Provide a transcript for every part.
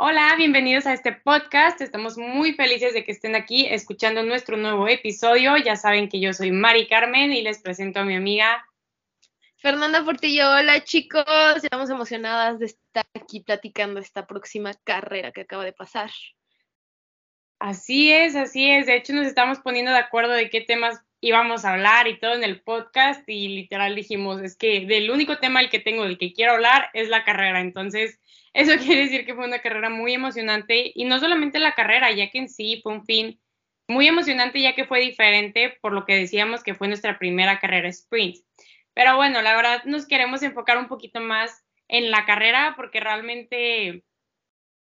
Hola, bienvenidos a este podcast. Estamos muy felices de que estén aquí escuchando nuestro nuevo episodio. Ya saben que yo soy Mari Carmen y les presento a mi amiga Fernanda Portillo. Hola chicos, estamos emocionadas de estar aquí platicando esta próxima carrera que acaba de pasar. Así es, así es. De hecho, nos estamos poniendo de acuerdo de qué temas íbamos a hablar y todo en el podcast y literal dijimos, es que del único tema el que tengo, del que quiero hablar, es la carrera. Entonces, eso quiere decir que fue una carrera muy emocionante y no solamente la carrera, ya que en sí fue un fin muy emocionante ya que fue diferente por lo que decíamos que fue nuestra primera carrera sprint. Pero bueno, la verdad nos queremos enfocar un poquito más en la carrera porque realmente,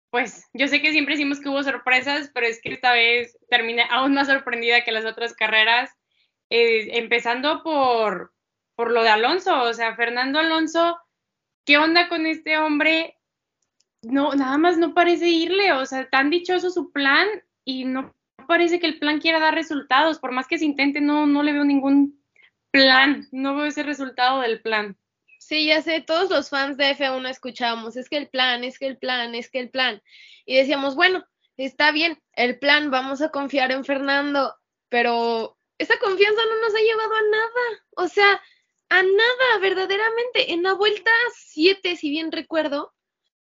pues yo sé que siempre decimos que hubo sorpresas, pero es que esta vez terminé aún más sorprendida que las otras carreras, eh, empezando por, por lo de Alonso, o sea, Fernando Alonso, ¿qué onda con este hombre? no, nada más no parece irle, o sea, tan dichoso su plan y no parece que el plan quiera dar resultados, por más que se intente, no, no le veo ningún plan, no veo ese resultado del plan. Sí, ya sé, todos los fans de F1 escuchábamos, es que el plan, es que el plan, es que el plan. Y decíamos, bueno, está bien, el plan, vamos a confiar en Fernando, pero esa confianza no nos ha llevado a nada, o sea, a nada, verdaderamente. En la vuelta 7, si bien recuerdo,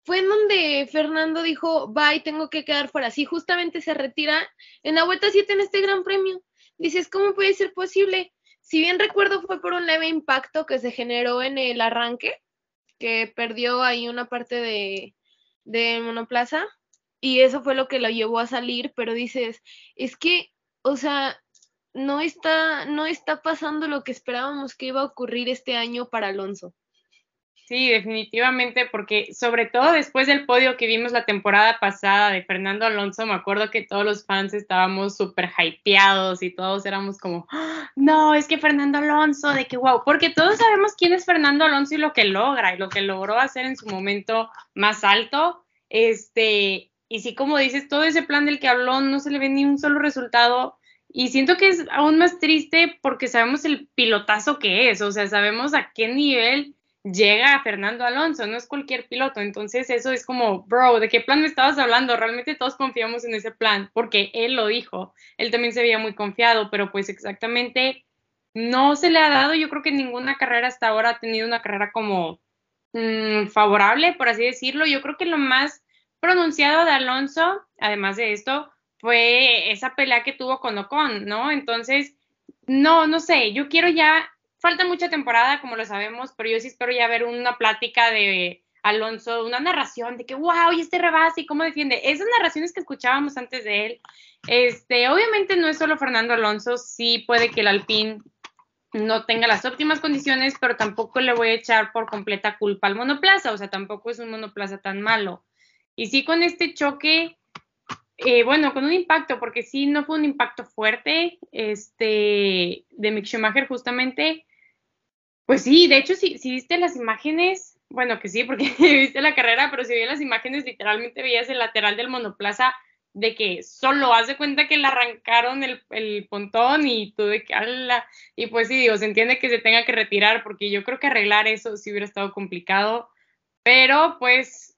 fue en donde Fernando dijo, bye, tengo que quedar fuera. Sí, justamente se retira en la vuelta 7 en este gran premio. Dices, ¿cómo puede ser posible? Si bien recuerdo, fue por un leve impacto que se generó en el arranque, que perdió ahí una parte de, de monoplaza, y eso fue lo que lo llevó a salir, pero dices, es que, o sea, no está, no está pasando lo que esperábamos que iba a ocurrir este año para Alonso. Sí, definitivamente, porque sobre todo después del podio que vimos la temporada pasada de Fernando Alonso, me acuerdo que todos los fans estábamos súper hypeados y todos éramos como, ¡Ah! no, es que Fernando Alonso, de que wow, porque todos sabemos quién es Fernando Alonso y lo que logra y lo que logró hacer en su momento más alto. Este, y sí, como dices, todo ese plan del que habló no se le ve ni un solo resultado. Y siento que es aún más triste porque sabemos el pilotazo que es, o sea, sabemos a qué nivel llega Fernando Alonso, no es cualquier piloto. Entonces eso es como, bro, ¿de qué plan me estabas hablando? Realmente todos confiamos en ese plan porque él lo dijo. Él también se veía muy confiado, pero pues exactamente no se le ha dado. Yo creo que ninguna carrera hasta ahora ha tenido una carrera como mm, favorable, por así decirlo. Yo creo que lo más pronunciado de Alonso, además de esto, fue esa pelea que tuvo con Ocon, ¿no? Entonces, no, no sé, yo quiero ya falta mucha temporada, como lo sabemos, pero yo sí espero ya ver una plática de Alonso, una narración de que, wow, y este rebase y cómo defiende. Esas narraciones que escuchábamos antes de él. Este, obviamente no es solo Fernando Alonso, sí puede que el Alpine no tenga las óptimas condiciones, pero tampoco le voy a echar por completa culpa al monoplaza, o sea, tampoco es un monoplaza tan malo. Y sí con este choque, eh, bueno, con un impacto, porque sí no fue un impacto fuerte, este, de Mick Schumacher justamente, pues sí, de hecho, si, si viste las imágenes, bueno, que sí, porque viste la carrera, pero si vi las imágenes, literalmente veías el lateral del monoplaza de que solo hace cuenta que le arrancaron el, el pontón y tú de que y pues sí, digo, se entiende que se tenga que retirar porque yo creo que arreglar eso sí hubiera estado complicado, pero pues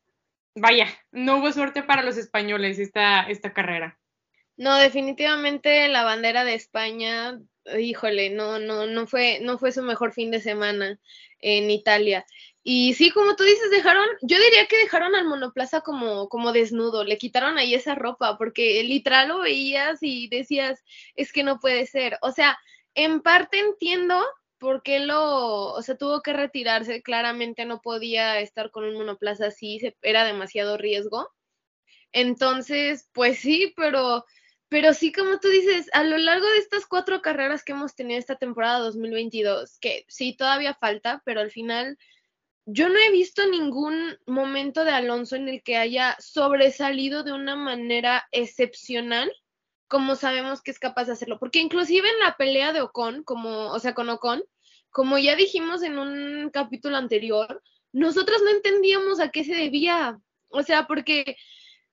vaya, no hubo suerte para los españoles esta, esta carrera. No, definitivamente la bandera de España híjole, no, no, no fue, no fue su mejor fin de semana en Italia. Y sí, como tú dices, dejaron, yo diría que dejaron al monoplaza como, como desnudo, le quitaron ahí esa ropa, porque literal lo veías y decías, es que no puede ser. O sea, en parte entiendo por qué lo, o sea, tuvo que retirarse, claramente no podía estar con un monoplaza así, era demasiado riesgo. Entonces, pues sí, pero pero sí, como tú dices, a lo largo de estas cuatro carreras que hemos tenido esta temporada 2022, que sí, todavía falta, pero al final yo no he visto ningún momento de Alonso en el que haya sobresalido de una manera excepcional, como sabemos que es capaz de hacerlo. Porque inclusive en la pelea de Ocon, como, o sea, con Ocon, como ya dijimos en un capítulo anterior, nosotros no entendíamos a qué se debía. O sea, porque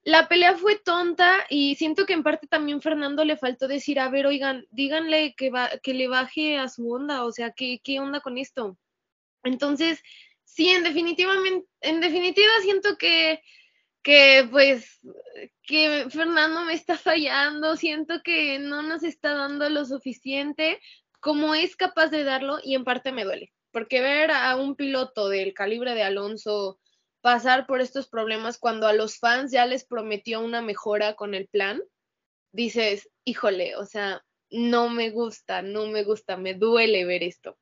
la pelea fue tonta y siento que en parte también Fernando le faltó decir, a ver, oigan, díganle que, va, que le baje a su onda, o sea, ¿qué, qué onda con esto? Entonces, sí, en, en definitiva siento que que pues que Fernando me está fallando, siento que no nos está dando lo suficiente como es capaz de darlo y en parte me duele, porque ver a un piloto del calibre de Alonso pasar por estos problemas cuando a los fans ya les prometió una mejora con el plan, dices, híjole, o sea, no me gusta, no me gusta, me duele ver esto.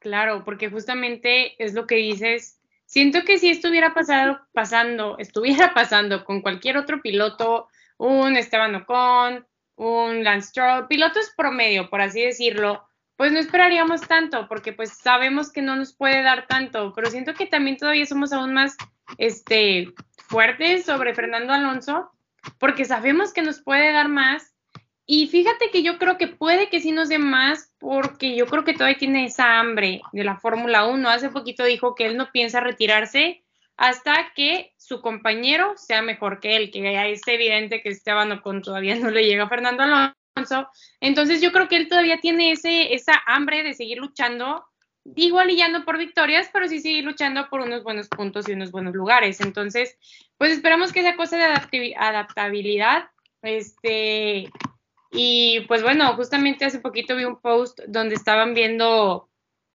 Claro, porque justamente es lo que dices. Siento que si estuviera pasado, pasando, estuviera pasando con cualquier otro piloto, un Esteban Ocon, un Lance Stroll, pilotos promedio, por así decirlo, pues no esperaríamos tanto, porque pues sabemos que no nos puede dar tanto, pero siento que también todavía somos aún más este, fuertes sobre Fernando Alonso, porque sabemos que nos puede dar más y fíjate que yo creo que puede que sí nos dé más porque yo creo que todavía tiene esa hambre de la Fórmula 1. Hace poquito dijo que él no piensa retirarse hasta que su compañero sea mejor que él, que ya es evidente que Esteban Ocon todavía no le llega a Fernando Alonso. Entonces yo creo que él todavía tiene ese, esa hambre de seguir luchando, digo alillando por victorias, pero sí seguir luchando por unos buenos puntos y unos buenos lugares. Entonces, pues esperamos que esa cosa de adaptabilidad este, y pues bueno, justamente hace poquito vi un post donde estaban viendo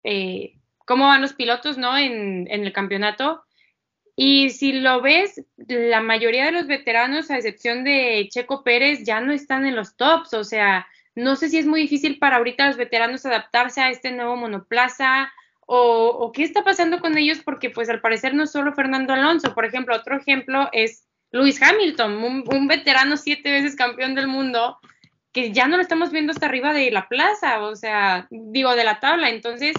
eh, cómo van los pilotos, ¿no? En, en, el campeonato. Y si lo ves, la mayoría de los veteranos, a excepción de Checo Pérez, ya no están en los tops. O sea, no sé si es muy difícil para ahorita los veteranos adaptarse a este nuevo monoplaza o, qué está pasando con ellos, porque pues al parecer no solo Fernando Alonso. Por ejemplo, otro ejemplo es Lewis Hamilton, un veterano siete veces campeón del mundo que ya no lo estamos viendo hasta arriba de la plaza, o sea, digo, de la tabla. Entonces,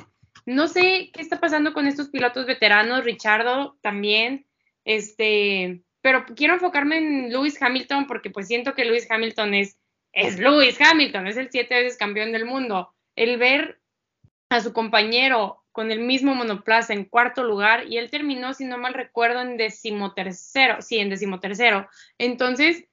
no sé qué está pasando con estos pilotos veteranos, Richardo también, este, pero quiero enfocarme en Lewis Hamilton porque pues siento que Lewis Hamilton es, es Lewis Hamilton, es el siete veces campeón del mundo. El ver a su compañero con el mismo monoplaza en cuarto lugar y él terminó, si no mal recuerdo, en decimotercero, sí, en decimotercero. Entonces,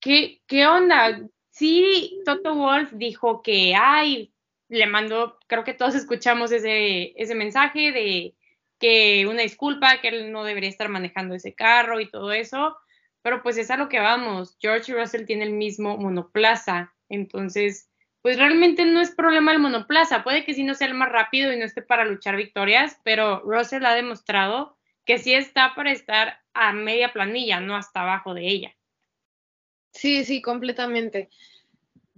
¿qué, qué onda? Sí, Toto Wolf dijo que, ay, le mandó, creo que todos escuchamos ese, ese mensaje de que una disculpa, que él no debería estar manejando ese carro y todo eso, pero pues es a lo que vamos. George Russell tiene el mismo monoplaza, entonces, pues realmente no es problema el monoplaza, puede que sí no sea el más rápido y no esté para luchar victorias, pero Russell ha demostrado que sí está para estar a media planilla, no hasta abajo de ella. Sí, sí, completamente.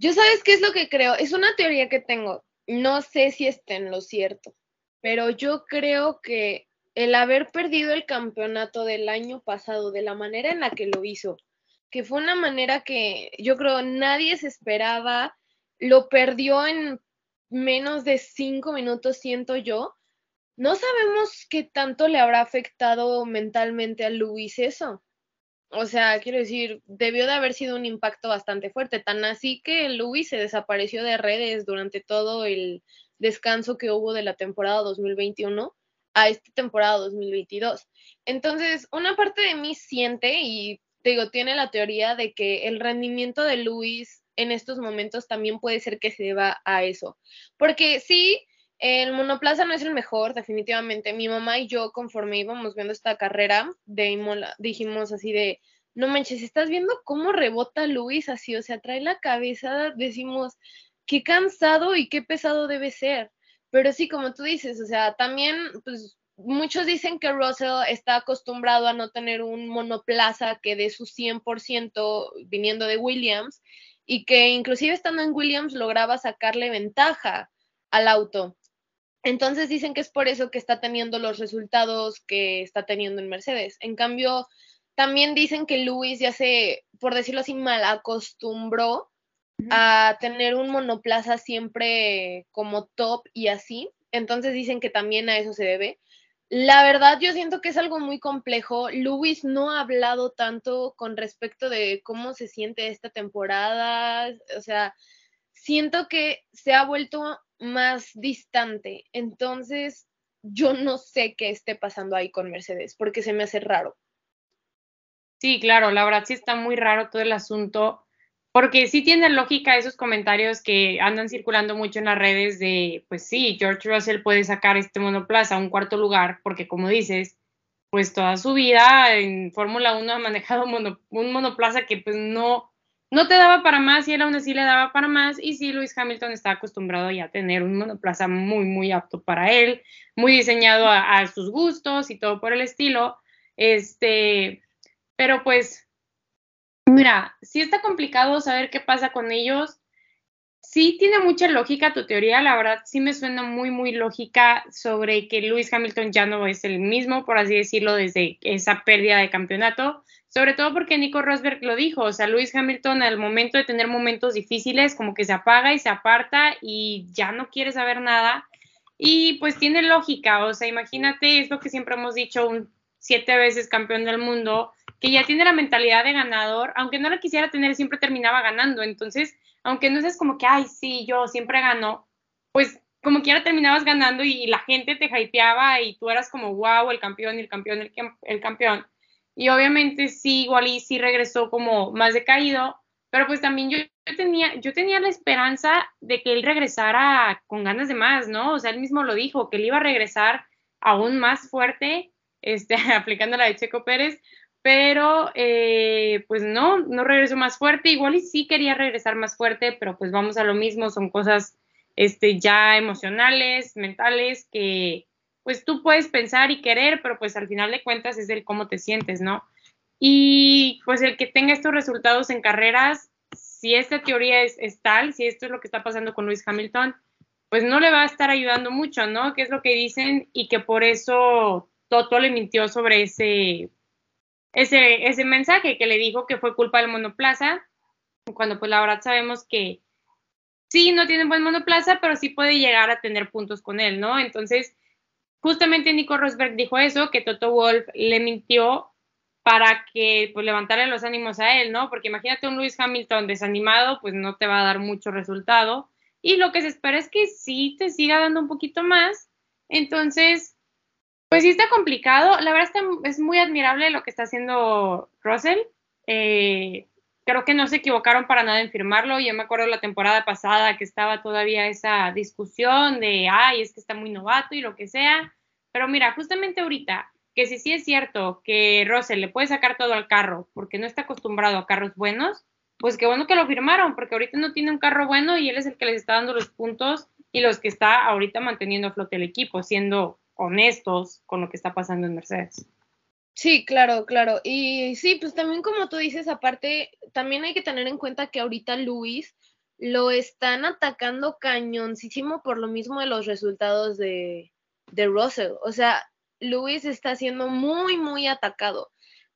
Yo sabes qué es lo que creo. Es una teoría que tengo. No sé si está en lo cierto, pero yo creo que el haber perdido el campeonato del año pasado de la manera en la que lo hizo, que fue una manera que yo creo nadie se esperaba, lo perdió en menos de cinco minutos, siento yo. No sabemos qué tanto le habrá afectado mentalmente a Luis eso. O sea, quiero decir, debió de haber sido un impacto bastante fuerte, tan así que Louis se desapareció de redes durante todo el descanso que hubo de la temporada 2021 a esta temporada 2022. Entonces, una parte de mí siente y digo, tiene la teoría de que el rendimiento de Luis en estos momentos también puede ser que se deba a eso. Porque sí, el monoplaza no es el mejor, definitivamente. Mi mamá y yo, conforme íbamos viendo esta carrera de Imola, dijimos así de, no manches, ¿estás viendo cómo rebota Luis así? O sea, trae la cabeza, decimos, qué cansado y qué pesado debe ser. Pero sí, como tú dices, o sea, también, pues, muchos dicen que Russell está acostumbrado a no tener un monoplaza que dé su 100% viniendo de Williams y que inclusive estando en Williams lograba sacarle ventaja al auto. Entonces dicen que es por eso que está teniendo los resultados que está teniendo en Mercedes. En cambio, también dicen que Luis ya se, por decirlo así, mal acostumbró a tener un monoplaza siempre como top y así. Entonces dicen que también a eso se debe. La verdad, yo siento que es algo muy complejo. Luis no ha hablado tanto con respecto de cómo se siente esta temporada. O sea, siento que se ha vuelto más distante. Entonces, yo no sé qué esté pasando ahí con Mercedes, porque se me hace raro. Sí, claro, la verdad sí está muy raro todo el asunto, porque sí tiene lógica esos comentarios que andan circulando mucho en las redes de, pues sí, George Russell puede sacar este monoplaza a un cuarto lugar, porque como dices, pues toda su vida en Fórmula 1 ha manejado un monoplaza que pues no, no te daba para más y él aún así le daba para más. Y sí, Luis Hamilton está acostumbrado ya a tener un monoplaza muy, muy apto para él, muy diseñado a, sus gustos y todo por el estilo. Este, pero pues, mira, sí está complicado saber qué pasa con ellos. Sí tiene mucha lógica tu teoría, la verdad sí me suena muy, muy lógica sobre que Luis Hamilton ya no es el mismo, por así decirlo, desde esa pérdida de campeonato sobre todo porque Nico Rosberg lo dijo, o sea, Luis Hamilton al momento de tener momentos difíciles como que se apaga y se aparta y ya no quiere saber nada y pues tiene lógica, o sea, imagínate, es lo que siempre hemos dicho, un siete veces campeón del mundo, que ya tiene la mentalidad de ganador, aunque no la quisiera tener, siempre terminaba ganando, entonces, aunque no seas como que, ay, sí, yo siempre gano, pues como quiera terminabas ganando y la gente te hypeaba y tú eras como, wow, el campeón, el campeón, el, el campeón. Y obviamente sí, igual y sí regresó como más decaído, pero pues también yo, tenía, yo tenía la esperanza de que él regresara con ganas de más, ¿no? O sea, él mismo lo dijo, que él iba a regresar aún más fuerte, este, aplicando la de Checo Pérez, pero eh, pues no, no regresó más fuerte, igual y sí quería regresar más fuerte, pero pues vamos a lo mismo, son cosas este, ya emocionales, mentales, que, pues tú puedes pensar y querer, pero pues al final de cuentas es el cómo te sientes, ¿no? Y pues el que tenga estos resultados en carreras, si esta teoría es, tal, si esto es lo que está pasando con Luis Hamilton, pues no le va a estar ayudando mucho, ¿no? Que es lo que dicen y que por eso Toto le mintió sobre ese, ese, ese mensaje que le dijo que fue culpa del monoplaza, cuando pues la verdad sabemos que sí, no tiene buen monoplaza, pero sí puede llegar a tener puntos con él, ¿no? Entonces, justamente Nico Rosberg dijo eso, que Toto Wolf le mintió para que pues levantara los ánimos a él, ¿no? Porque imagínate un Lewis Hamilton desanimado, pues no te va a dar mucho resultado. Y lo que se espera es que sí te siga dando un poquito más. Entonces, pues sí está complicado. La verdad es muy admirable lo que está haciendo Russell. Eh, creo que no se equivocaron para nada en firmarlo. Yo me acuerdo la temporada pasada que estaba todavía esa discusión de, ay, es que está muy novato y lo que sea. Pero mira, justamente ahorita, que si sí es cierto que Russell le puede sacar todo al carro porque no está acostumbrado a carros buenos, pues qué bueno que lo firmaron, porque ahorita no tiene un carro bueno y él es el que les está dando los puntos y los que está ahorita manteniendo a flote el equipo, siendo honestos con lo que está pasando en Mercedes. Sí, claro, claro. Y sí, pues también como tú dices, aparte, también hay que tener en cuenta que ahorita Luis lo están atacando cañoncísimo por lo mismo de los resultados de, de Russell. O sea, Luis está siendo muy, muy atacado.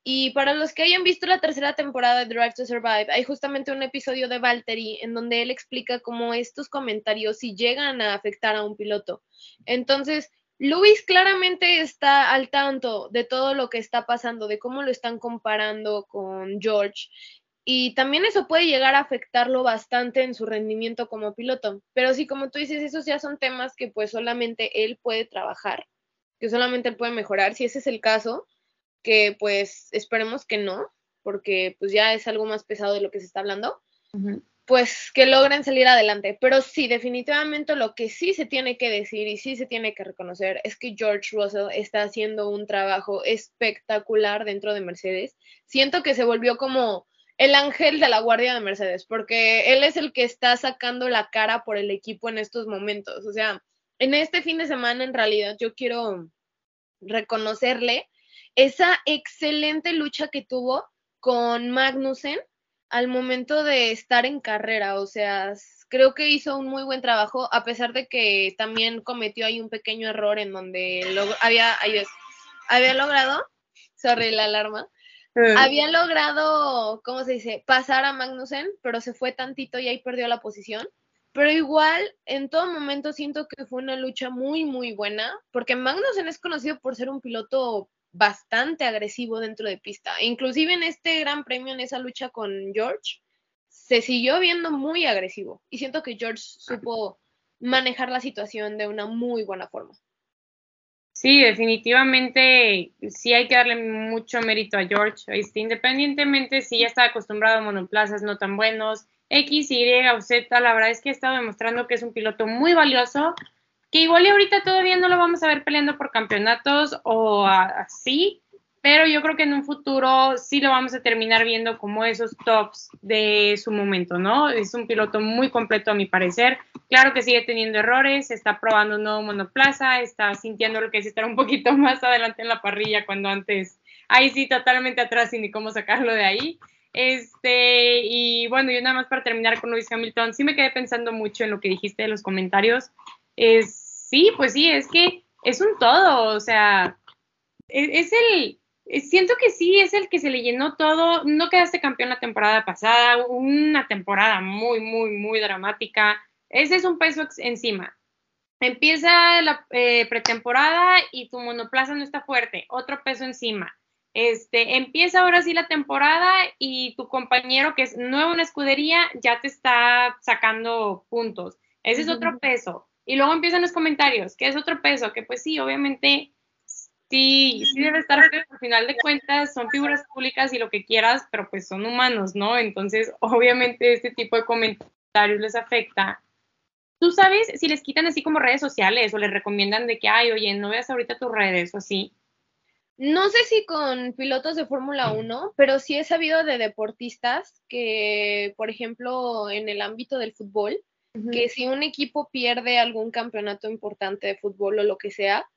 Y para los que hayan visto la tercera temporada de Drive to Survive, hay justamente un episodio de Valtteri en donde él explica cómo estos comentarios si llegan a afectar a un piloto. Entonces, Luis claramente está al tanto de todo lo que está pasando, de cómo lo están comparando con George. Y también eso puede llegar a afectarlo bastante en su rendimiento como piloto. Pero sí, como tú dices, esos ya son temas que pues solamente él puede trabajar, que solamente él puede mejorar. Si ese es el caso, que pues esperemos que no, porque pues ya es algo más pesado de lo que se está hablando pues que logren salir adelante. Pero sí, definitivamente lo que sí se tiene que decir y sí se tiene que reconocer es que George Russell está haciendo un trabajo espectacular dentro de Mercedes. Siento que se volvió como el ángel de la guardia de Mercedes, porque él es el que está sacando la cara por el equipo en estos momentos. O sea, en este fin de semana en realidad yo quiero reconocerle esa excelente lucha que tuvo con Magnussen al momento de estar en carrera, o sea, creo que hizo un muy buen trabajo, a pesar de que también cometió ahí un pequeño error en donde lo, había, había logrado, sorry la alarma, mm. había logrado, ¿cómo se dice?, pasar a Magnussen, pero se fue tantito y ahí perdió la posición. Pero igual, en todo momento siento que fue una lucha muy, muy buena, porque Magnussen es conocido por ser un piloto bastante agresivo dentro de pista. Inclusive en este gran premio, en esa lucha con George, se siguió viendo muy agresivo y siento que George supo manejar la situación de una muy buena forma. Sí, definitivamente sí hay que darle mucho mérito a George, este, independientemente si ya está acostumbrado a monoplazas no tan buenos, X, Y Z, la verdad es que ha estado demostrando que es un piloto muy valioso, que igual y ahorita todavía no lo vamos a ver peleando por campeonatos o así, pero yo creo que en un futuro sí lo vamos a terminar viendo como esos tops de su momento, ¿no? Es un piloto muy completo a mi parecer. Claro que sigue teniendo errores, está probando un nuevo monoplaza, está sintiendo lo que es estar un poquito más adelante en la parrilla cuando antes, ahí sí, totalmente atrás y ni cómo sacarlo de ahí. Este, y bueno, yo nada más para terminar con Luis Hamilton, sí me quedé pensando mucho en lo que dijiste de los comentarios. Es, sí, pues sí, es que es un todo, o sea, e, es el, siento que sí, es el que se le llenó todo. No quedaste campeón la temporada pasada, una temporada muy, muy, muy dramática. Ese es un peso encima. Empieza la eh, pretemporada y tu monoplaza no está fuerte, otro peso encima. Este, empieza ahora sí la temporada y tu compañero que es nuevo en la escudería ya te está sacando puntos. Ese es otro peso. Y luego empiezan los comentarios, que es otro peso, que pues sí, obviamente Sí, sí debe estar al final de cuentas son figuras públicas y lo que quieras, pero pues son humanos, ¿no? Entonces, obviamente este tipo de comentarios les afecta. ¿Tú sabes si les quitan así como redes sociales o les recomiendan de que, ay, oye, no veas ahorita tus redes o así? No sé si con pilotos de Fórmula 1, pero sí he sabido de deportistas que, por ejemplo, en el ámbito del fútbol, que si un equipo pierde algún campeonato importante de fútbol o lo que sea,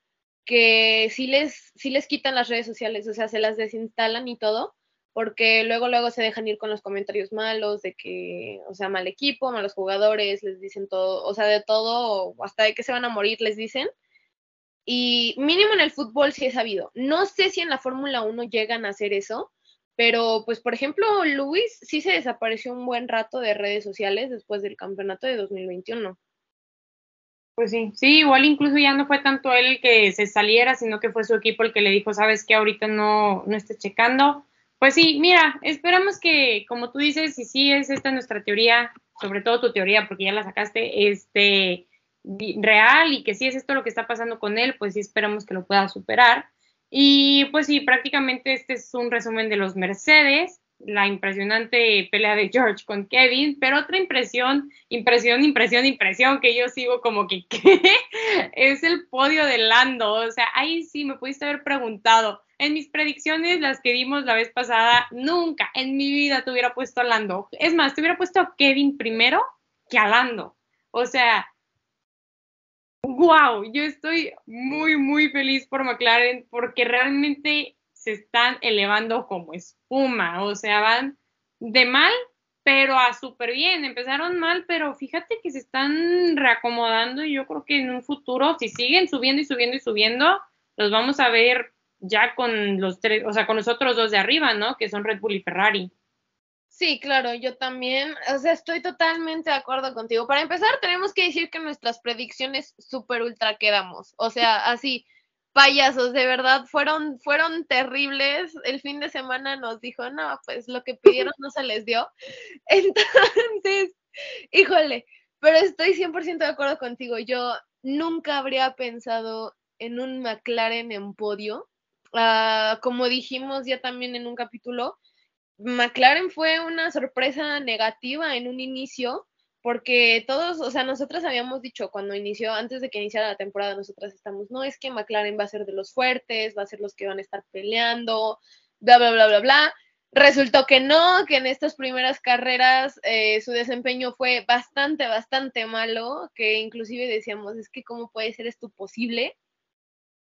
que sí les, sí les quitan las redes sociales, o sea, se las desinstalan y todo, porque luego, luego se dejan ir con los comentarios malos de que, o sea, mal equipo, malos jugadores, les dicen todo, o sea, de todo, hasta de que se van a morir, les dicen. Y mínimo en el fútbol sí he sabido. No sé si en la Fórmula 1 llegan a hacer eso, pero pues por ejemplo, Luis sí se desapareció un buen rato de redes sociales después del campeonato de 2021. Pues sí, sí, igual incluso ya no fue tanto él el que se saliera, sino que fue su equipo el que le dijo, sabes que ahorita no, no esté checando. Pues sí, mira, esperamos que, como tú dices, y sí es esta nuestra teoría, sobre todo tu teoría, porque ya la sacaste, este, real y que sí es esto lo que está pasando con él, pues sí esperamos que lo pueda superar. Y pues sí, prácticamente este es un resumen de los Mercedes la impresionante pelea de George con Kevin, pero otra impresión, impresión, impresión, impresión que yo sigo como que ¿qué? es el podio de Lando, o sea, ahí sí me pudiste haber preguntado. En mis predicciones, las que dimos la vez pasada, nunca en mi vida te hubiera puesto a Lando. Es más, te hubiera puesto a Kevin primero que a Lando. O sea, wow, yo estoy muy, muy feliz por McLaren porque realmente se están elevando como espuma, o sea, van de mal, pero a súper bien. Empezaron mal, pero fíjate que se están reacomodando y yo creo que en un futuro, si siguen subiendo y subiendo y subiendo, los vamos a ver ya con los tres, o sea, con los otros dos de arriba, ¿no? Que son Red Bull y Ferrari. Sí, claro, yo también, o sea, estoy totalmente de acuerdo contigo. Para empezar, tenemos que decir que nuestras predicciones súper ultra quedamos, o sea, así, payasos, de verdad, fueron, fueron terribles. El fin de semana nos dijo, no, pues lo que pidieron no se les dio. Entonces, híjole, pero estoy 100% de acuerdo contigo. Yo nunca habría pensado en un McLaren en podio. Ah, como dijimos ya también en un capítulo, McLaren fue una sorpresa negativa en un inicio porque todos, o sea, nosotras habíamos dicho cuando inició, antes de que iniciara la temporada, nosotras estamos, no es que McLaren va a ser de los fuertes, va a ser los que van a estar peleando, bla, bla, bla, bla, bla. Resultó que no, que en estas primeras carreras eh, su desempeño fue bastante, bastante malo, que inclusive decíamos, es que cómo puede ser esto posible.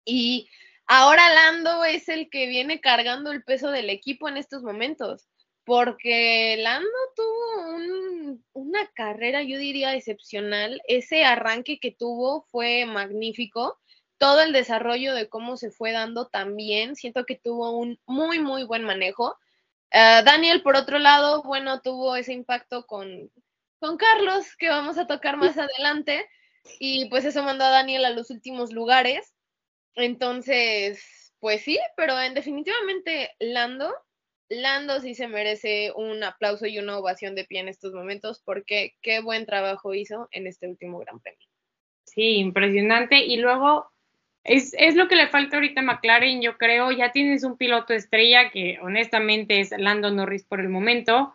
Y ahora Lando es el que viene cargando el peso del equipo en estos momentos porque Lando tuvo una carrera, yo diría, excepcional. Ese arranque que tuvo fue magnífico. Todo el desarrollo de cómo se fue dando también, siento que tuvo un muy, muy buen manejo. Ah, Daniel, por otro lado, bueno, tuvo ese impacto con, con Carlos, que vamos a tocar más adelante, y pues eso mandó a Daniel a los últimos lugares. Entonces, pues sí, pero en definitivamente Lando Lando sí se merece un aplauso y una ovación de pie en estos momentos porque qué buen trabajo hizo en este último Gran Premio. Sí, impresionante. Y luego es, es, lo que le falta ahorita a McLaren, yo creo. Ya tienes un piloto estrella que honestamente es Lando Norris por el momento,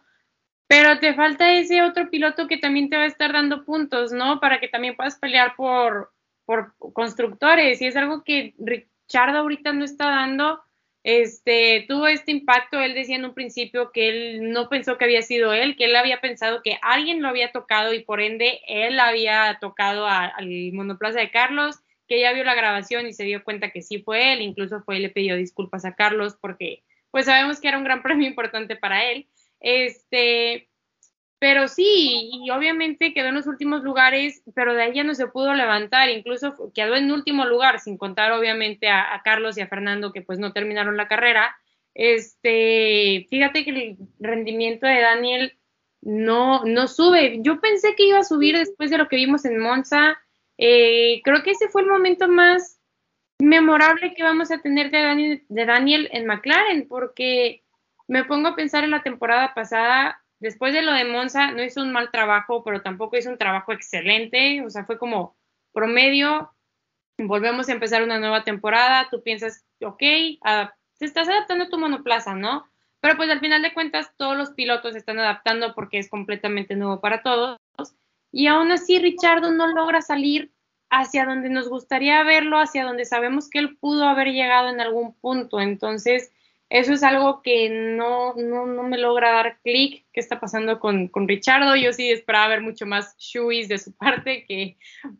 pero te falta ese otro piloto que también te va a estar dando puntos, ¿no? Para que también puedas pelear por, por constructores. Y es algo que Richard ahorita no está dando este, tuvo este impacto. Él decía en un principio que él no pensó que había sido él, que él había pensado que alguien lo había tocado y por ende él había tocado al monoplaza de Carlos, que ya vio la grabación y se dio cuenta que sí fue él, incluso fue y le pidió disculpas a Carlos porque pues sabemos que era un gran premio importante para él. Este, pero sí, y obviamente quedó en los últimos lugares, pero de ahí ya no se pudo levantar, incluso quedó en último lugar, sin contar obviamente a, Carlos y a Fernando que pues no terminaron la carrera. Este, fíjate que el rendimiento de Daniel no, no sube. Yo pensé que iba a subir después de lo que vimos en Monza. Eh, creo que ese fue el momento más memorable que vamos a tener de Daniel, de Daniel en McLaren, porque me pongo a pensar en la temporada pasada, Después de lo de Monza, no hizo un mal trabajo, pero tampoco hizo un trabajo excelente. O sea, fue como promedio. Volvemos a empezar una nueva temporada. Tú piensas, ok, te estás adaptando a tu monoplaza, ¿no? Pero pues al final de cuentas, todos los pilotos se están adaptando porque es completamente nuevo para todos. Y aún así, Richardo no logra salir hacia donde nos gustaría verlo, hacia donde sabemos que él pudo haber llegado en algún punto. Entonces, eso es algo que no, no, no me logra dar clic. ¿Qué está pasando con, con Richardo? Yo sí esperaba ver mucho más shoeys de su parte, que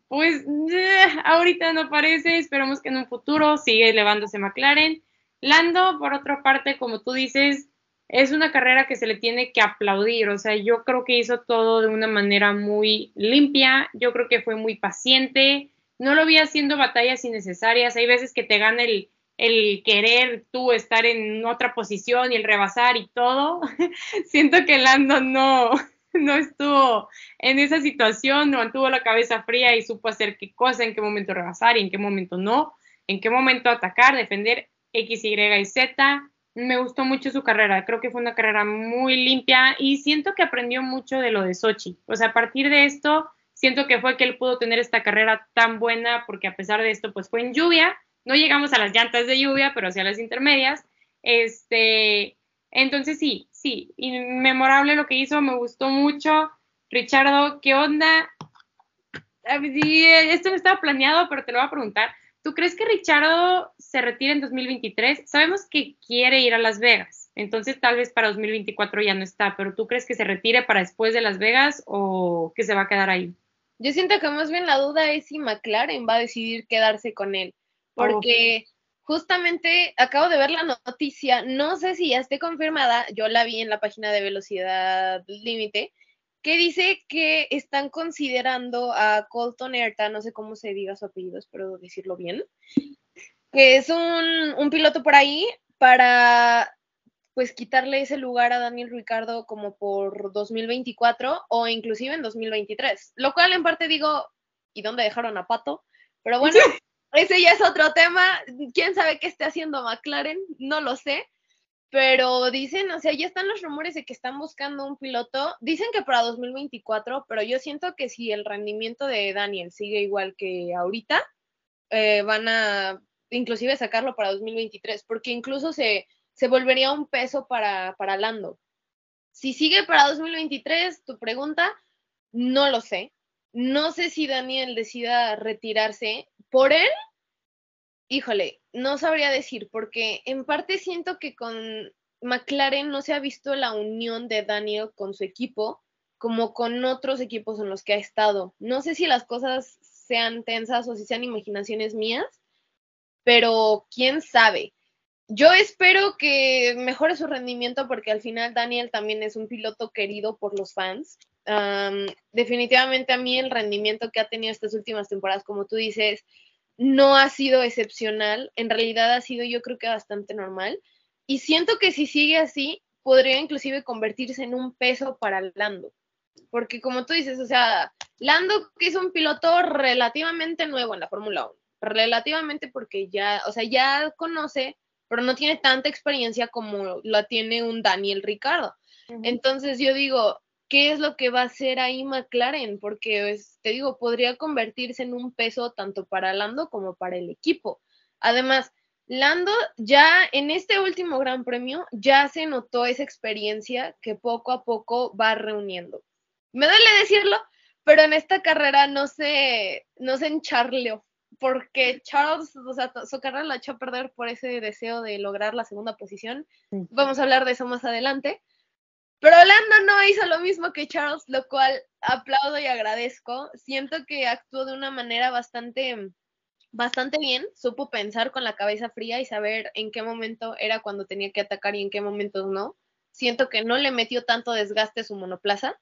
pues eh, ahorita no parece. Esperamos que en un futuro siga elevándose McLaren. Lando, por otra parte, como tú dices, es una carrera que se le tiene que aplaudir. O sea, yo creo que hizo todo de una manera muy limpia. Yo creo que fue muy paciente. No lo vi haciendo batallas innecesarias. Hay veces que te gana el el querer tú estar en otra posición y el rebasar y todo, siento que Lando no, no estuvo en esa situación, no mantuvo la cabeza fría y supo hacer qué cosa, en qué momento rebasar y en qué momento no, en qué momento atacar, defender X, Y y Z. Me gustó mucho su carrera, creo que fue una carrera muy limpia y siento que aprendió mucho de lo de Sochi. O sea, a partir de esto, siento que fue que él pudo tener esta carrera tan buena porque a pesar de esto, pues fue en lluvia, no llegamos a las llantas de lluvia, pero sí a las intermedias. Este, entonces sí, sí, inmemorable lo que hizo, me gustó mucho. Richardo, ¿qué onda? Esto no estaba planeado, pero te lo voy a preguntar. ¿Tú crees que Richardo se retira en 2023? Sabemos que quiere ir a Las Vegas, entonces tal vez para 2024 ya no está, pero ¿tú crees que se retire para después de Las Vegas o que se va a quedar ahí? Yo siento que más bien la duda es si McLaren va a decidir quedarse con él porque justamente acabo de ver la noticia, no sé si ya esté confirmada, yo la vi en la página de Velocidad Límite, que dice que están considerando a Colton Herta, no sé cómo se diga su apellido, espero decirlo bien, que es un, un piloto por ahí para pues quitarle ese lugar a Daniel Ricardo como por 2024 o inclusive en 2023, lo cual en parte digo, ¿y dónde dejaron a Pato? Pero bueno, ese ya es otro tema. ¿Quién sabe qué esté haciendo McLaren? No lo sé. Pero dicen, o sea, ya están los rumores de que están buscando un piloto. Dicen que para 2024, pero yo siento que si el rendimiento de Daniel sigue igual que ahorita, eh, van a inclusive sacarlo para 2023, porque incluso se, se volvería un peso para, para Lando. Si sigue para 2023, tu pregunta, no lo sé. No sé si Daniel decida retirarse por él, híjole, no sabría decir, porque en parte siento que con McLaren no se ha visto la unión de Daniel con su equipo como con otros equipos en los que ha estado. No sé si las cosas sean tensas o si sean imaginaciones mías, pero quién sabe. Yo espero que mejore su rendimiento porque al final Daniel también es un piloto querido por los fans. Definitivamente a mí el rendimiento que ha tenido estas últimas temporadas, como tú dices, no ha sido excepcional, en realidad ha sido yo creo que bastante normal. Y siento que si sigue así, podría inclusive convertirse en un peso para Lando. Porque como tú dices, o sea, Lando que es un piloto relativamente nuevo en la Fórmula 1, relativamente porque ya, o sea, ya conoce, pero no tiene tanta experiencia como la tiene un Daniel Ricardo. Entonces yo digo, qué es lo que va a hacer ahí McLaren, porque te digo, podría convertirse en un peso tanto para Lando como para el equipo. Además, Lando ya en este último Gran Premio ya se notó esa experiencia que poco a poco va reuniendo. Me duele decirlo, pero en esta carrera no se, no se encharleó, porque Charles, o sea, su carrera la echó a perder por ese deseo de lograr la segunda posición. Vamos a hablar de eso más adelante. Pero Lando no hizo lo mismo que Charles, lo cual aplaudo y agradezco. Siento que actuó de una manera bastante, bastante bien. Supo pensar con la cabeza fría y saber en qué momento era cuando tenía que atacar y en qué momentos no. Siento que no le metió tanto desgaste su monoplaza.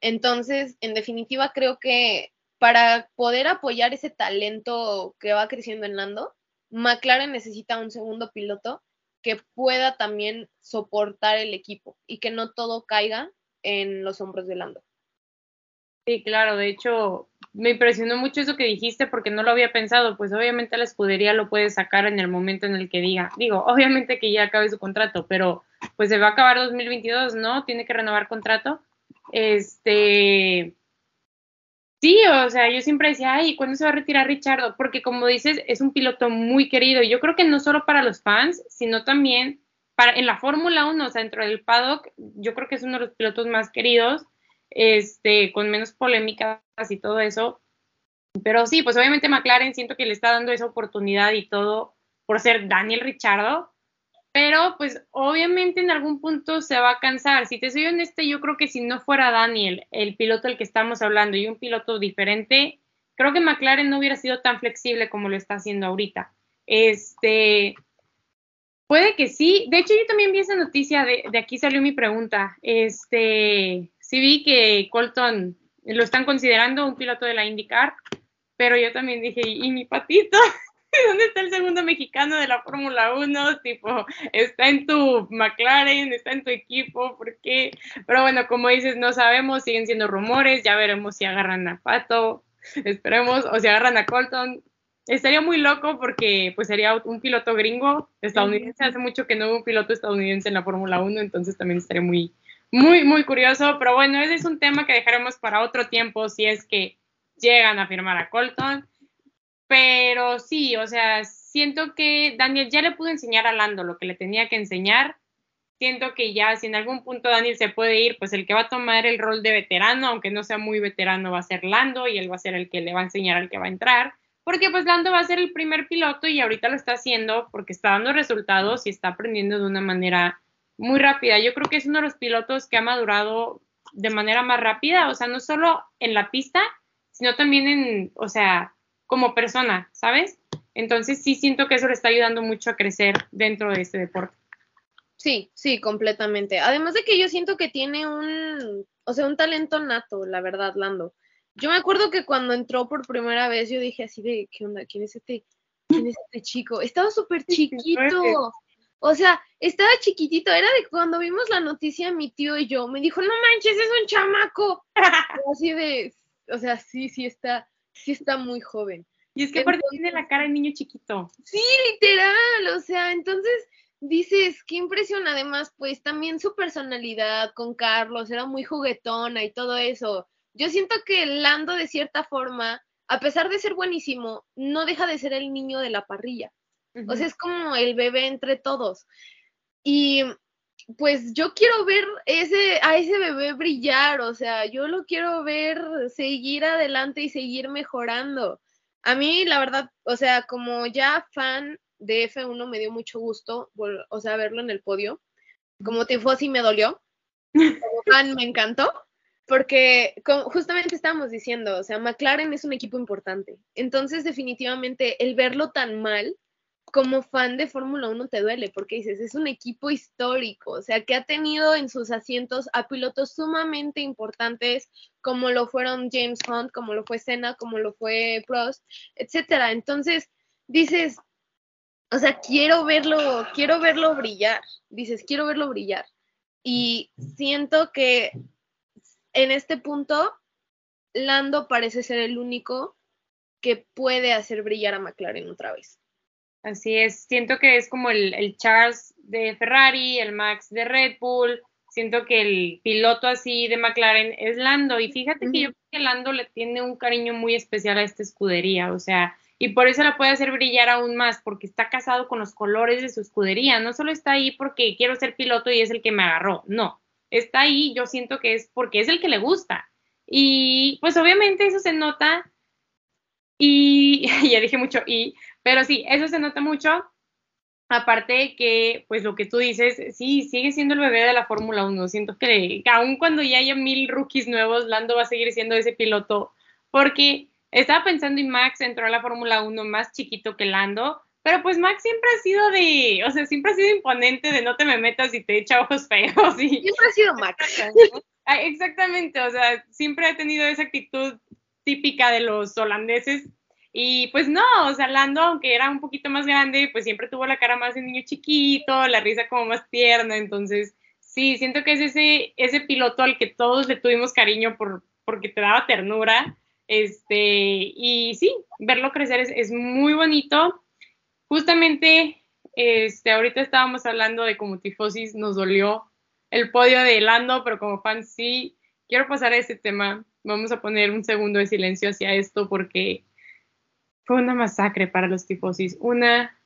Entonces, en definitiva, creo que para poder apoyar ese talento que va creciendo en Lando, McLaren necesita un segundo piloto que pueda también soportar el equipo y que no todo caiga en los hombros de Lando. Sí, claro, de hecho me impresionó mucho eso que dijiste porque no lo había pensado, pues obviamente la escudería lo puede sacar en el momento en el que diga, digo, obviamente que ya acabe su contrato, pero pues se va a acabar 2022, ¿no? Tiene que renovar contrato. Este, Sí, o sea, yo siempre decía, ay, ¿cuándo se va a retirar Richardo? Porque como dices, es un piloto muy querido. Y yo creo que no solo para los fans, sino también para, en la Fórmula 1, o sea, dentro del paddock, yo creo que es uno de los pilotos más queridos, este, con menos polémicas y todo eso. Pero sí, pues obviamente McLaren siento que le está dando esa oportunidad y todo por ser Daniel Richardo, pero pues obviamente en algún punto se va a cansar. Si te soy honesta, yo creo que si no fuera Daniel, el piloto del que estamos hablando, y un piloto diferente, creo que McLaren no hubiera sido tan flexible como lo está haciendo ahorita. Este, puede que sí. De hecho, yo también vi esa noticia, de, aquí salió mi pregunta. Este, sí vi que Colton lo están considerando un piloto de la IndyCar, pero yo también dije, ¿y mi patito? ¿dónde está el segundo mexicano de la Fórmula 1? Tipo, está en tu McLaren, está en tu equipo, ¿por qué? Pero bueno, como dices, no sabemos, siguen siendo rumores, ya veremos si agarran a Pato, esperemos, o si agarran a Colton. Estaría muy loco porque pues sería un piloto gringo estadounidense, hace mucho que no hubo un piloto estadounidense en la Fórmula 1, entonces también estaría muy, muy, muy curioso, pero bueno, ese es un tema que dejaremos para otro tiempo si es que llegan a firmar a Colton pero sí, o sea, siento que Daniel ya le pudo enseñar a Lando lo que le tenía que enseñar. Siento que ya si en algún punto Daniel se puede ir, pues el que va a tomar el rol de veterano, aunque no sea muy veterano, va a ser Lando y él va a ser el que le va a enseñar al que va a entrar. Porque pues Lando va a ser el primer piloto y ahorita lo está haciendo porque está dando resultados y está aprendiendo de una manera muy rápida. Yo creo que es uno de los pilotos que ha madurado de manera más rápida, o sea, no solo en la pista, sino también en, o sea, como persona, ¿sabes? Entonces sí siento que eso le está ayudando mucho a crecer dentro de este deporte. Sí, sí, completamente. Además de que yo siento que tiene un, o sea, un talento nato, la verdad, Lando. Yo me acuerdo que cuando entró por primera vez, yo dije así de, ¿qué onda? ¿Quién es este, quién es este chico? Estaba súper chiquito. O sea, estaba chiquitito. Era de cuando vimos la noticia, mi tío y yo, me dijo, no manches, es un chamaco. así de, o sea, sí, sí está, sí está muy joven. Y es que aparte tiene la cara de niño chiquito. Sí, literal, o sea, entonces dices, qué impresión, además, pues también su personalidad con Carlos era muy juguetona y todo eso. Yo siento que Lando, de cierta forma, a pesar de ser buenísimo, no deja de ser el niño de la parrilla. O sea, es como el bebé entre todos. Y pues yo quiero ver ese, a ese bebé brillar, o sea, yo lo quiero ver seguir adelante y seguir mejorando. A mí, la verdad, o sea, como ya fan de F1 me dio mucho gusto, o sea, verlo en el podio. Como tifosi me dolió, como fan me encantó, porque justamente estábamos diciendo, o sea, McLaren es un equipo importante. Entonces, definitivamente, el verlo tan mal, como fan de Fórmula 1 te duele porque dices, es un equipo histórico, o sea, que ha tenido en sus asientos a pilotos sumamente importantes como lo fueron James Hunt, como lo fue Senna, como lo fue Prost, etcétera. Entonces, dices, o sea, quiero verlo, quiero verlo brillar, dices, quiero verlo brillar. Y siento que en este punto, Lando parece ser el único que puede hacer brillar a McLaren otra vez. Así es, siento que es como el, Charles de Ferrari, el Max de Red Bull, siento que el piloto así de McLaren es Lando y fíjate que yo creo que Lando le tiene un cariño muy especial a esta escudería, o sea, y por eso la puede hacer brillar aún más, porque está casado con los colores de su escudería, no solo está ahí porque quiero ser piloto y es el que me agarró, no, está ahí, yo siento que es porque es el que le gusta. Y pues obviamente eso se nota Y ya dije mucho y, pero sí, eso se nota mucho. Aparte que, pues lo que tú dices, sí, sigue siendo el bebé de la Fórmula 1. Siento que, aun cuando ya haya mil rookies nuevos, Lando va a seguir siendo ese piloto. Porque estaba pensando en Max entró a la Fórmula 1 más chiquito que Lando, pero pues Max siempre ha sido de, o sea, siempre ha sido imponente de no te me metas y te echa ojos feos. Y... Siempre ha sido Max. Ah, exactamente, o sea, siempre ha tenido esa actitud típica de los holandeses. Y pues no, o sea, Lando, aunque era un poquito más grande, pues siempre tuvo la cara más de niño chiquito, la risa como más tierna. Entonces, sí, siento que es ese, ese piloto al que todos le tuvimos cariño por, porque te daba ternura. Este, y sí, verlo crecer es, es muy bonito justamente este, ahorita estábamos hablando de como tifosis nos dolió el podio de Lando, pero como fan sí quiero pasar a ese tema. Vamos a poner un segundo de silencio hacia esto porque fue una masacre para los tifosis, una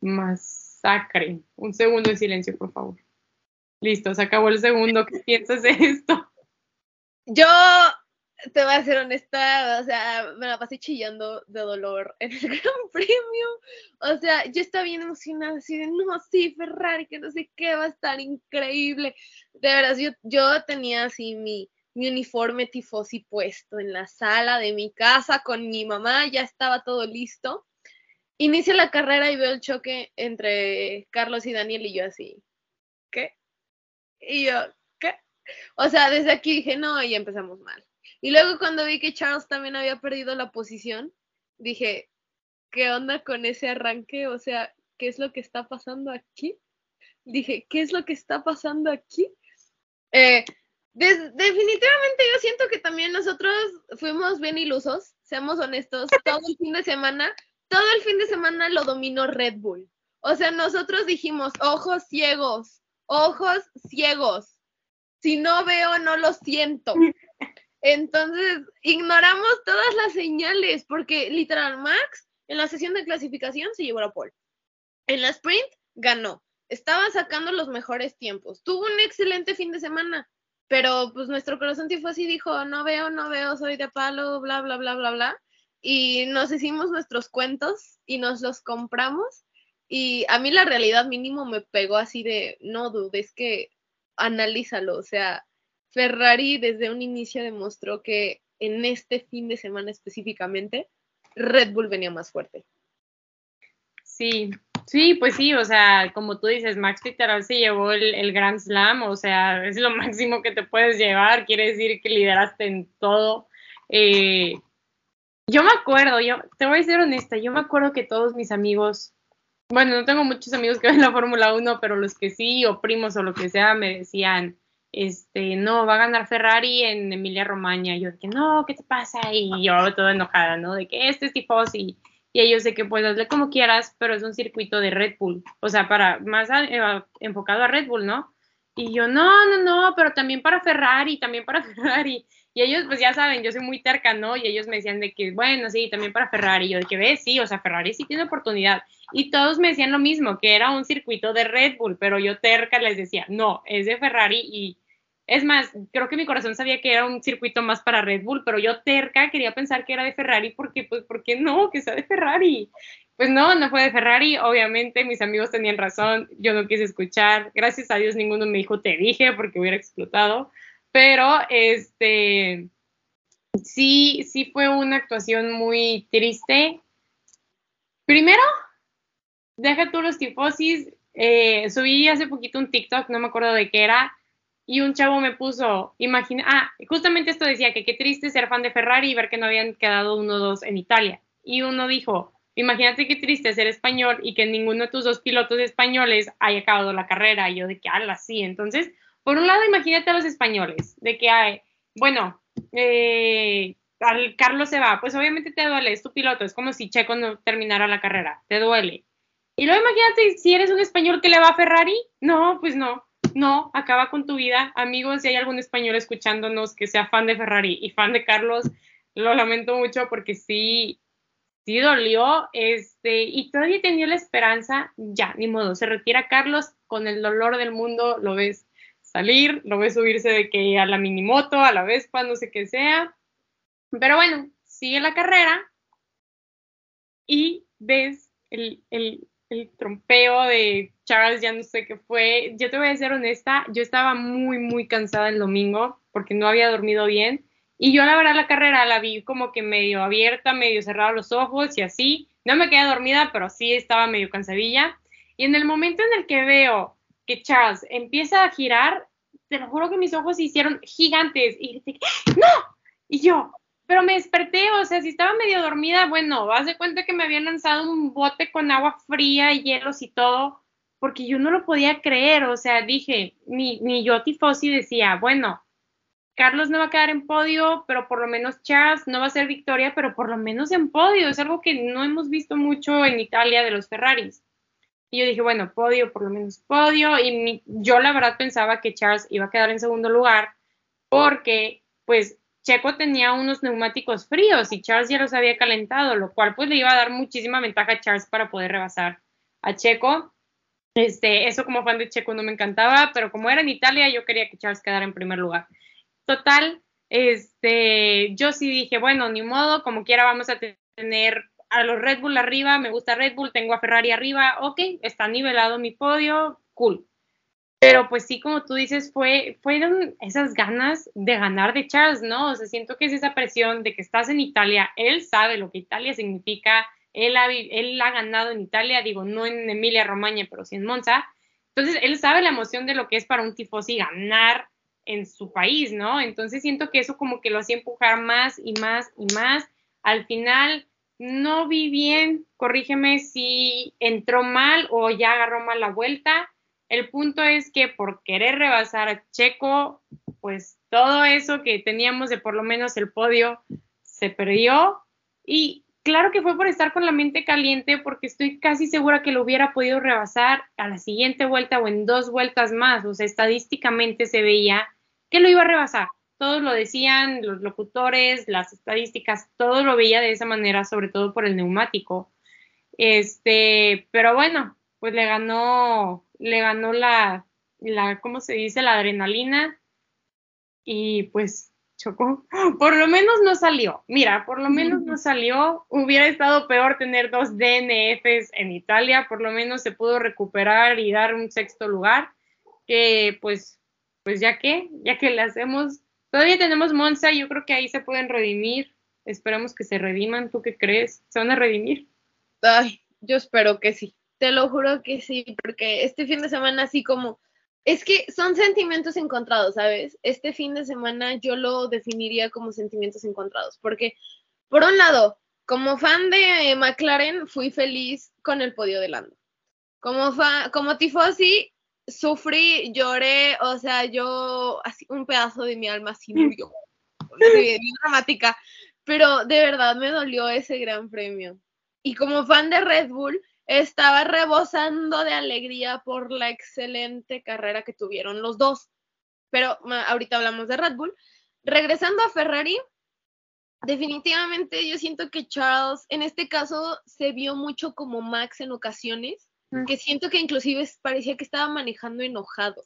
masacre. Un segundo de silencio, por favor. Listo, se acabó el segundo. ¿Qué piensas de esto? Yo te voy a ser honesta, o sea, me la pasé chillando de dolor en el Gran Premio. O sea, yo estaba bien emocionada, así de, no, sí, Ferrari, que no sé qué, va a estar increíble. De verdad, yo, yo tenía así mi, mi uniforme tifosi puesto en la sala de mi casa con mi mamá, ya estaba todo listo. Inicia la carrera y veo el choque entre Carlos y Daniel y yo así, ¿qué? Y yo, ¿qué? O sea, desde aquí dije, no, y empezamos mal. Y luego cuando vi que Charles también había perdido la posición, dije, ¿qué onda con ese arranque? O sea, ¿qué es lo que está pasando aquí? Dije, ¿qué es lo que está pasando aquí? Eh, definitivamente yo siento que también nosotros fuimos bien ilusos, seamos honestos, todo el fin de semana, todo el fin de semana lo dominó Red Bull. O sea, nosotros dijimos, ojos ciegos, ojos ciegos. Si no veo, no lo siento. Entonces, ignoramos todas las señales, porque literal, Max en la sesión de clasificación se llevó la pole. En la sprint ganó. Estaba sacando los mejores tiempos. Tuvo un excelente fin de semana, pero pues nuestro corazón así dijo, no veo, no veo, soy de palo, bla, bla, bla, bla, bla. Y nos hicimos nuestros cuentos y nos los compramos. Y a mí la realidad mínimo me pegó así de, no dudes que analízalo, o sea, Ferrari desde un inicio demostró que en este fin de semana específicamente Red Bull venía más fuerte. Sí, sí, pues sí, o sea, como tú dices, Max literal se llevó el, Grand Slam, o sea, es lo máximo que te puedes llevar, quiere decir que lideraste en todo. Eh, yo me acuerdo, yo te voy a ser honesta, yo me acuerdo que todos mis amigos, bueno, no tengo muchos amigos que ven la Fórmula 1, pero los que sí, o primos o lo que sea, me decían, este, no, va a ganar Ferrari en Emilia Romagna. Yo de que, no, ¿qué te pasa? Y yo toda enojada, ¿no? De que este es tifosi. Y ellos de que pues hazle como quieras, pero es un circuito de Red Bull. O sea, para más eh, enfocado a Red Bull, ¿no? Y yo, no, no, no, pero también para Ferrari, también para Ferrari. Y ellos, pues ya saben, yo soy muy terca, ¿no? Y ellos me decían de que, bueno, sí, también para Ferrari. Y yo de que, ves, sí, o sea, Ferrari sí tiene oportunidad. Y todos me decían lo mismo, que era un circuito de Red Bull, pero yo terca les decía, no, es de Ferrari y es más, creo que mi corazón sabía que era un circuito más para Red Bull, pero yo terca quería pensar que era de Ferrari porque, pues, ¿por qué no? Que sea de Ferrari. Pues no, no fue de Ferrari. Obviamente mis amigos tenían razón, yo no quise escuchar. Gracias a Dios ninguno me dijo te dije porque hubiera explotado. Pero, este, sí, sí fue una actuación muy triste. Primero, deja tú los tifosis. Eh, subí hace poquito un TikTok, no me acuerdo de qué era y un chavo me puso, imagina, ah, justamente esto decía que qué triste ser fan de Ferrari y ver que no habían quedado uno o dos en Italia. Y uno dijo, imagínate qué triste ser español y que ninguno de tus dos pilotos españoles haya acabado la carrera. Y yo de que, ala, sí. Entonces, por un lado, imagínate a los españoles, de que hay, bueno, eh, al Carlos se va, pues obviamente te duele, es tu piloto, es como si Checo no terminara la carrera, te duele. Y luego imagínate si eres un español que le va a Ferrari, no, pues no no, acaba con tu vida. Amigos, si hay algún español escuchándonos que sea fan de Ferrari y fan de Carlos, lo lamento mucho porque sí, sí dolió, este, y todavía tenía la esperanza, ya, ni modo, se retira Carlos con el dolor del mundo, lo ves salir, lo ves subirse de que a la minimoto, a la Vespa, no sé qué sea, pero bueno, sigue la carrera, y ves el, el, el trompeo de Charles, ya no sé qué fue. Yo te voy a ser honesta, yo estaba muy, muy cansada el domingo porque no había dormido bien. Y yo la verdad la carrera la vi como que medio abierta, medio cerrada los ojos y así. No me quedé dormida, pero sí estaba medio cansadilla. Y en el momento en el que veo que Charles empieza a girar, te lo juro que mis ojos se hicieron gigantes y dije, ¡no! Y yo, pero me desperté, o sea, si estaba medio dormida, bueno, haz de cuenta que me habían lanzado un bote con agua fría y hielos y todo, porque yo no lo podía creer, o sea, dije, ni, ni yo tifosi decía, bueno, Carlos no va a quedar en podio, pero por lo menos Charles no va a ser victoria, pero por lo menos en podio, es algo que no hemos visto mucho en Italia de los Ferraris. Y yo dije, bueno, podio, por lo menos podio, y yo la verdad pensaba que Charles iba a quedar en segundo lugar, porque pues Checo tenía unos neumáticos fríos y Charles ya los había calentado, lo cual pues le iba a dar muchísima ventaja a Charles para poder rebasar a Checo. Este, eso como fan de Checo no me encantaba, pero como era en Italia, yo quería que Charles quedara en primer lugar. Total, este, yo sí dije, bueno, ni modo, como quiera vamos a tener a los Red Bull arriba, me gusta Red Bull, tengo a Ferrari arriba, ok, está nivelado mi podio, cool. Pero pues sí, como tú dices, fue, fueron esas ganas de ganar de Charles, ¿no? O sea, siento que es esa presión de que estás en Italia, él sabe lo que Italia significa, él ha, él ha ganado en Italia, digo, no en Emilia Romagna, pero sí en Monza. Entonces, él sabe la emoción de lo que es para un tifosi ganar en su país, ¿no? Entonces, siento que eso como que lo hacía empujar más y más y más. Al final, no vi bien, corrígeme si entró mal o ya agarró mal la vuelta el punto es que por querer rebasar a Checo, pues todo eso que teníamos de por lo menos el podio se perdió. Y claro que fue por estar con la mente caliente, porque estoy casi segura que lo hubiera podido rebasar a la siguiente vuelta o en dos vueltas más. O sea, estadísticamente se veía que lo iba a rebasar. Todos lo decían, los locutores, las estadísticas, todo lo veía de esa manera, sobre todo por el neumático. Este, pero bueno, pues le ganó, le ganó la, la, ¿cómo se dice? La adrenalina y pues chocó. Por lo menos no salió. Mira, por lo menos no salió. Hubiera estado peor tener dos DNFs en Italia. Por lo menos se pudo recuperar y dar un sexto lugar. Que pues, pues ya que, ya que le hacemos. Todavía tenemos Monza. Yo creo que ahí se pueden redimir. Esperemos que se rediman. ¿Tú qué crees? ¿Se van a redimir? Ay, yo espero que sí. Te lo juro que sí, porque este fin de semana así como, es que son sentimientos encontrados, ¿sabes? Este fin de semana yo lo definiría como sentimientos encontrados, porque por un lado, como fan de McLaren, fui feliz con el podio de Lando. Como, fan, como tifosi, sufrí, lloré, o sea, yo, así, un pedazo de mi alma así murió. Sí, dramática, pero de verdad me dolió ese gran premio. Y como fan de Red Bull, estaba rebosando de alegría por la excelente carrera que tuvieron los dos. Pero ahorita hablamos de Red Bull. Regresando a Ferrari, definitivamente yo siento que Charles en este caso se vio mucho como Max en ocasiones, que siento que inclusive parecía que estaba manejando enojado.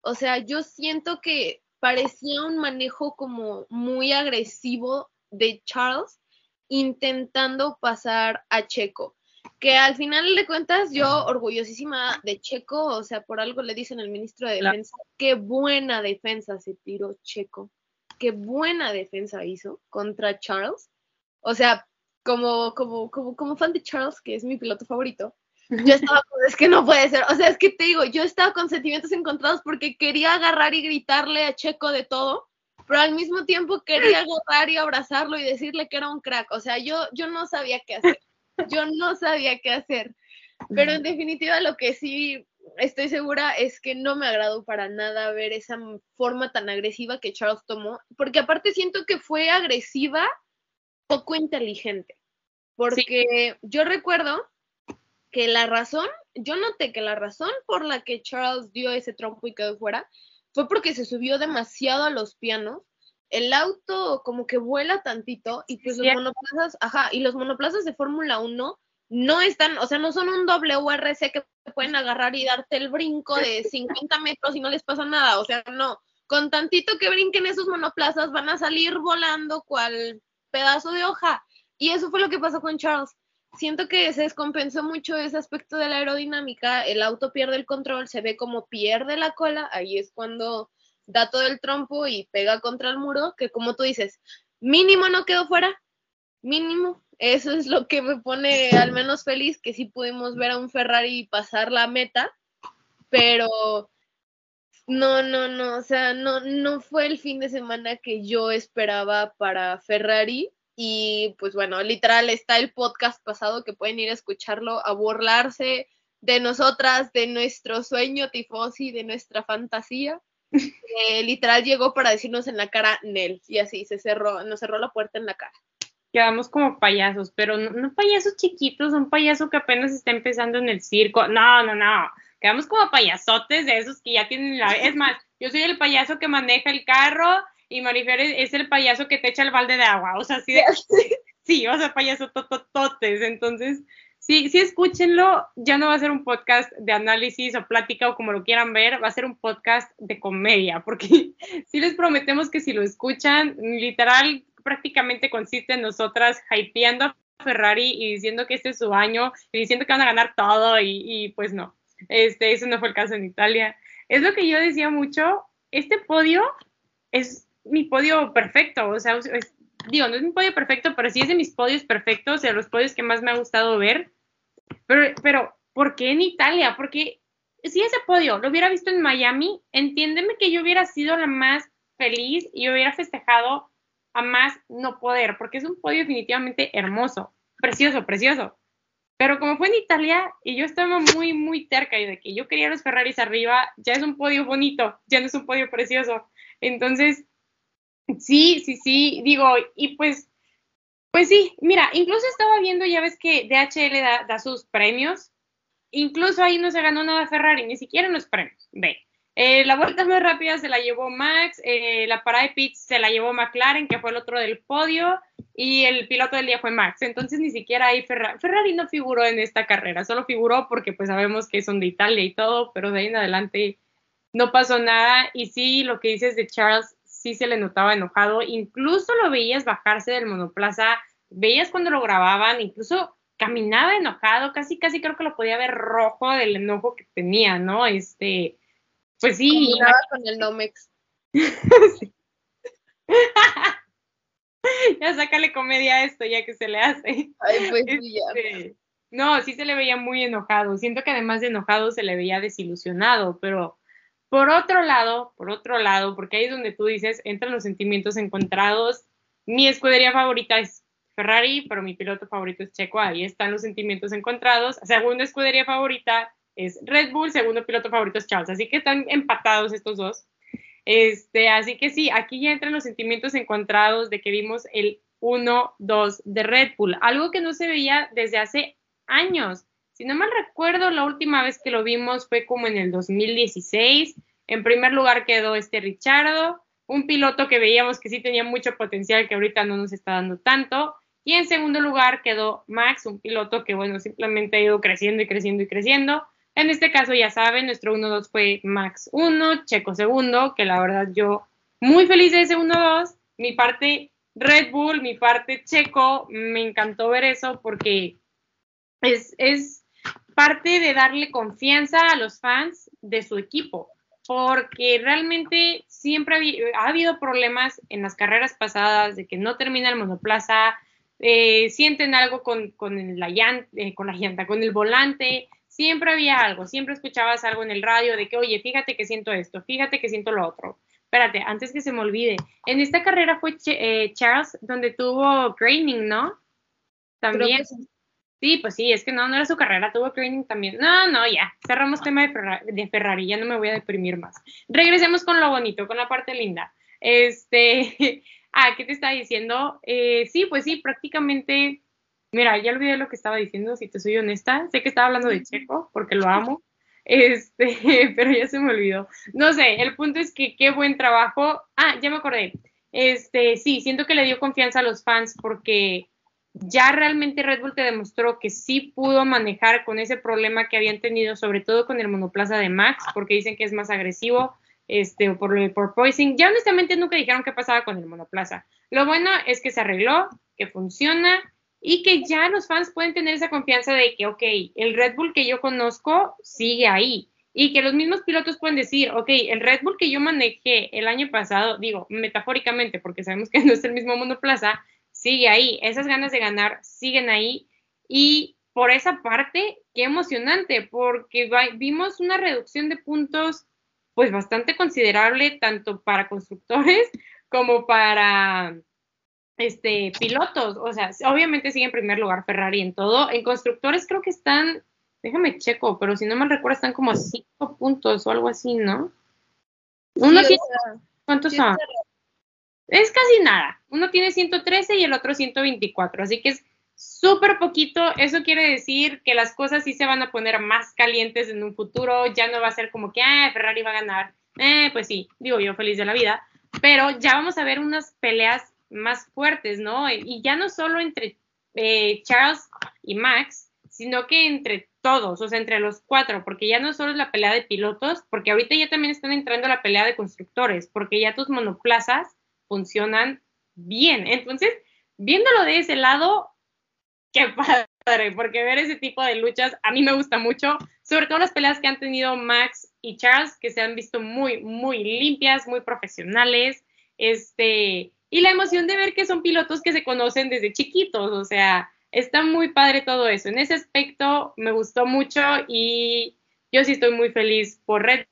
O sea, yo siento que parecía un manejo como muy agresivo de Charles intentando pasar a Checo que al final de cuentas yo orgullosísima de Checo, o sea, por algo le dicen al ministro de Defensa, qué buena defensa se tiró Checo, qué buena defensa hizo contra Charles. O sea, como, como, como, como fan de Charles, que es mi piloto favorito, yo estaba, es que no puede ser, o sea, es que te digo, yo estaba con sentimientos encontrados porque quería agarrar y gritarle a Checo de todo, pero al mismo tiempo quería agarrar y abrazarlo y decirle que era un crack, o sea, yo, yo no sabía qué hacer yo no sabía qué hacer. Pero en definitiva lo que sí estoy segura es que no me agradó para nada ver esa forma tan agresiva que Charles tomó, porque aparte siento que fue agresiva, poco inteligente, porque yo recuerdo que la razón, yo noté que la razón por la que Charles dio ese trompo y quedó fuera fue porque se subió demasiado a los pianos el auto como que vuela tantito y pues los monoplazas, ajá, y los monoplazas de Fórmula 1 no están, o sea, no son un WRC que pueden agarrar y darte el brinco de 50 metros y no les pasa nada, o sea, no, con tantito que brinquen esos monoplazas van a salir volando cual pedazo de hoja. Y eso fue lo que pasó con Charles. siento que se descompensó mucho ese aspecto de la aerodinámica, el auto pierde el control, se ve como pierde la cola, ahí es cuando da todo el trompo y pega contra el muro, que como tú dices, mínimo no quedó fuera, mínimo, eso es lo que me pone al menos feliz, que sí pudimos ver a un Ferrari pasar la meta, pero no, no, no, o sea, no, no fue el fin de semana que yo esperaba para Ferrari. Y pues bueno, literal está el podcast pasado que pueden ir a escucharlo, a burlarse de nosotras, de nuestro sueño tifosi, de nuestra fantasía. Literal llegó para decirnos en la cara Nel y así se cerró, nos cerró la puerta en la cara. Quedamos como payasos, pero no, no payasos chiquitos, un payaso que apenas está empezando en el circo. No, no, no quedamos como payasotes de esos que ya tienen la... Es más, yo soy el payaso que maneja el carro y Marifer es el payaso que te echa el balde de agua, o sea, sí, sí, o sea, payaso totototes, entonces, sí, sí, escúchenlo, ya no va a ser un podcast de análisis o plática o como lo quieran ver, va a ser un podcast de comedia, porque sí les prometemos que si lo escuchan, literal, prácticamente consiste en nosotras hypeando a Ferrari y diciendo que este es su año y diciendo que van a ganar todo y pues no. Este, eso no fue el caso en Italia. Es lo que yo decía mucho, este podio es mi podio perfecto, o sea, digo, no es mi podio perfecto, pero sí es de mis podios perfectos, de los podios que más me ha gustado ver. Pero, pero, ¿por qué en Italia? Porque si ese podio lo hubiera visto en Miami, entiéndeme que yo hubiera sido la más feliz y hubiera festejado a más no poder, porque es un podio definitivamente hermoso, precioso, precioso. Pero como fue en Italia y yo estaba muy, muy cerca y de que yo quería los Ferraris arriba, ya es un podio bonito, ya no es un podio precioso. Entonces, sí, sí, sí, digo, y pues, pues sí, mira, incluso estaba viendo, ya ves que DHL da, sus premios, incluso ahí no se ganó nada Ferrari, ni siquiera en los premios, ve. Eh, la vuelta más rápida se la llevó Max, eh, la parada de pits se la llevó McLaren, que fue el otro del podio, y el piloto del día fue Max. Entonces ni siquiera ahí Ferrari, Ferrari no figuró en esta carrera, solo figuró porque pues sabemos que son de Italia y todo, pero de ahí en adelante no pasó nada. Y sí, lo que dices de Charles, sí se le notaba enojado, incluso lo veías bajarse del monoplaza, veías cuando lo grababan, incluso caminaba enojado, casi, casi creo que lo podía ver rojo del enojo que tenía, ¿no? Este pues sí. con el Nomex. ya sácale comedia a esto, ya que se le hace. Ay, pues ya. Este, no, sí se le veía muy enojado. Siento que además de enojado se le veía desilusionado, pero por otro lado, por otro lado, porque ahí es donde tú dices, entran los sentimientos encontrados. Mi escudería favorita es Ferrari, pero mi piloto favorito es Checo. Ahí están los sentimientos encontrados. Segunda escudería favorita, es Red Bull, segundo piloto favorito es Charles, así que están empatados estos dos. Este, así que sí, aquí ya entran los sentimientos encontrados de que vimos el 1-2 de Red Bull, algo que no se veía desde hace años. Si no mal recuerdo, la última vez que lo vimos fue como en el 2016. En primer lugar quedó este Richardo, un piloto que veíamos que sí tenía mucho potencial, que ahorita no nos está dando tanto. Y en segundo lugar quedó Max, un piloto que, bueno, simplemente ha ido creciendo y creciendo y creciendo. En este caso, ya saben, nuestro 1-2 fue Max 1, Checo segundo, que la verdad yo muy feliz de ese 1-2. Mi parte Red Bull, mi parte Checo, me encantó ver eso porque es, es parte de darle confianza a los fans de su equipo, porque realmente siempre ha, habido problemas en las carreras pasadas de que no termina el monoplaza, eh, sienten algo con, con, la llanta, eh, con la llanta, con el volante, siempre había algo, siempre escuchabas algo en el radio de que, oye, fíjate que siento esto, fíjate que siento lo otro. Espérate, antes que se me olvide, en esta carrera fue eh, Charles donde tuvo training, ¿no? También. Sí. Pues sí, es que no, no era su carrera, tuvo training también. No, no, ya, cerramos tema de Ferrari, de Ferrari, ya no me voy a deprimir más. Regresemos con lo bonito, con la parte linda. Este, ah, ¿qué te estaba diciendo? Eh, sí, pues sí, prácticamente Mira, ya olvidé lo que estaba diciendo, si te soy honesta. Sé que estaba hablando de Checo, porque lo amo, este, pero ya se me olvidó. No sé, el punto es que qué buen trabajo. Ah, ya me acordé. Este, sí, siento que le dio confianza a los fans porque ya realmente Red Bull te demostró que sí pudo manejar con ese problema que habían tenido, sobre todo con el monoplaza de Max, porque dicen que es más agresivo, este, o por, poison. Ya honestamente nunca dijeron qué pasaba con el monoplaza. Lo bueno es que se arregló, que funciona y que ya los fans pueden tener esa confianza de que, ok, el Red Bull que yo conozco sigue ahí y que los mismos pilotos pueden decir, ok, el Red Bull que yo manejé el año pasado, digo, metafóricamente, porque sabemos que no es el mismo monoplaza, sigue ahí, esas ganas de ganar siguen ahí y por esa parte, qué emocionante, porque vimos una reducción de puntos pues bastante considerable tanto para constructores como para este pilotos, o sea, obviamente sigue en primer lugar Ferrari en todo, en constructores creo que están déjame checo, pero si no me recuerdo están como cinco puntos o algo así, ¿no? Uno tiene, ¿cuántos son? Es casi nada. Uno tiene 113 y el otro 124, así que es súper poquito. Eso quiere decir que las cosas sí se van a poner más calientes en un futuro. Ya no va a ser como que, ah, Ferrari va a ganar. Eh, pues sí, digo yo feliz de la vida. Pero ya vamos a ver unas peleas más fuertes, ¿no? Y ya no solo entre eh, Charles y Max, sino que entre todos, o sea, entre los cuatro, porque ya no solo es la pelea de pilotos, porque ahorita ya también están entrando la pelea de constructores, porque ya tus monoplazas funcionan bien. Entonces, viéndolo de ese lado, qué padre, porque ver ese tipo de luchas a mí me gusta mucho, sobre todo las peleas que han tenido Max y Charles, que se han visto muy, muy limpias, muy profesionales, este, y la emoción de ver que son pilotos que se conocen desde chiquitos, o sea, está muy padre todo eso. En ese aspecto me gustó mucho y yo sí estoy muy feliz por Red.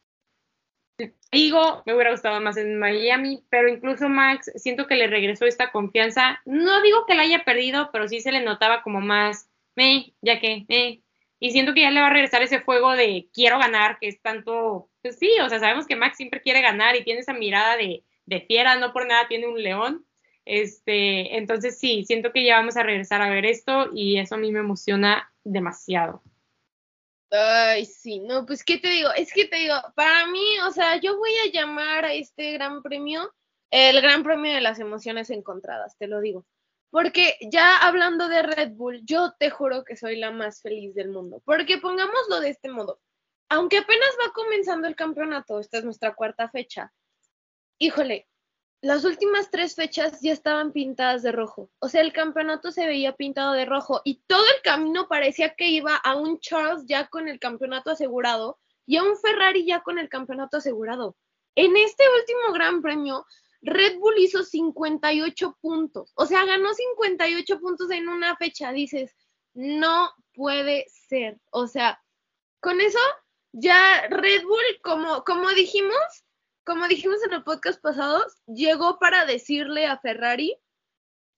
Digo, me hubiera gustado más en Miami, pero incluso Max, siento que le regresó esta confianza. No digo que la haya perdido, pero sí se le notaba como más, me, ya que, me. Y siento que ya le va a regresar ese fuego de quiero ganar, que es tanto, pues sí, o sea, sabemos que Max siempre quiere ganar y tiene esa mirada de, de fiera, no por nada tiene un león. Este, entonces sí, siento que ya vamos a regresar a ver esto y eso a mí me emociona demasiado. Ay, sí, no, pues qué te digo, es que te digo, para mí, o sea, yo voy a llamar a este gran premio el gran premio de las emociones encontradas, te lo digo. Porque ya hablando de Red Bull, yo te juro que soy la más feliz del mundo. Porque pongámoslo de este modo, aunque apenas va comenzando el campeonato, esta es nuestra cuarta fecha, híjole, las últimas tres fechas ya estaban pintadas de rojo. O sea, el campeonato se veía pintado de rojo y todo el camino parecía que iba a un Charles ya con el campeonato asegurado y a un Ferrari ya con el campeonato asegurado. En este último Gran Premio, Red Bull hizo 58 puntos. O sea, ganó 58 puntos en una fecha. Dices, no puede ser. O sea, con eso ya Red Bull, como, como dijimos, como dijimos en el podcast pasado, llegó para decirle a Ferrari,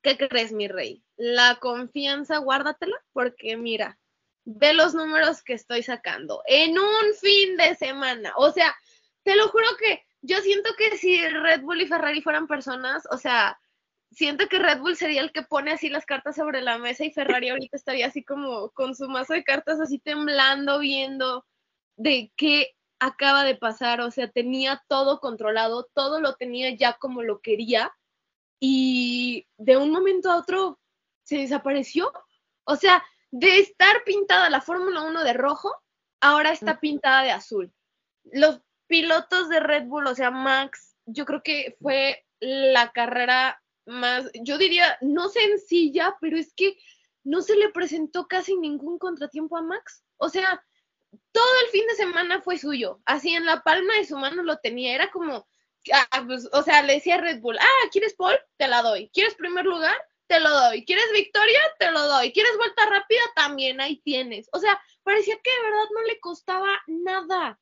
¿qué crees, mi rey? La confianza, guárdatela, porque mira, ve los números que estoy sacando en un fin de semana. O sea, te lo juro que yo siento que si Red Bull y Ferrari fueran personas, o sea, siento que Red Bull sería el que pone así las cartas sobre la mesa y Ferrari ahorita estaría así como con su mazo de cartas así temblando, viendo de qué acaba de pasar, o sea, tenía todo controlado, todo lo tenía ya como lo quería y de un momento a otro se desapareció. O sea, de estar pintada la Fórmula 1 de rojo, ahora está pintada de azul. Los pilotos de Red Bull, o sea, Max, yo creo que fue la carrera más, yo diría, no sencilla, pero es que no se le presentó casi ningún contratiempo a Max. O sea, todo el fin de semana fue suyo, así en la palma de su mano lo tenía, era como, ah, pues, o sea, le decía Red Bull, ah, ¿quieres Paul? Te la doy, ¿quieres primer lugar? Te lo doy, ¿quieres victoria? Te lo doy, ¿quieres vuelta rápida? También ahí tienes, o sea, parecía que de verdad no le costaba nada.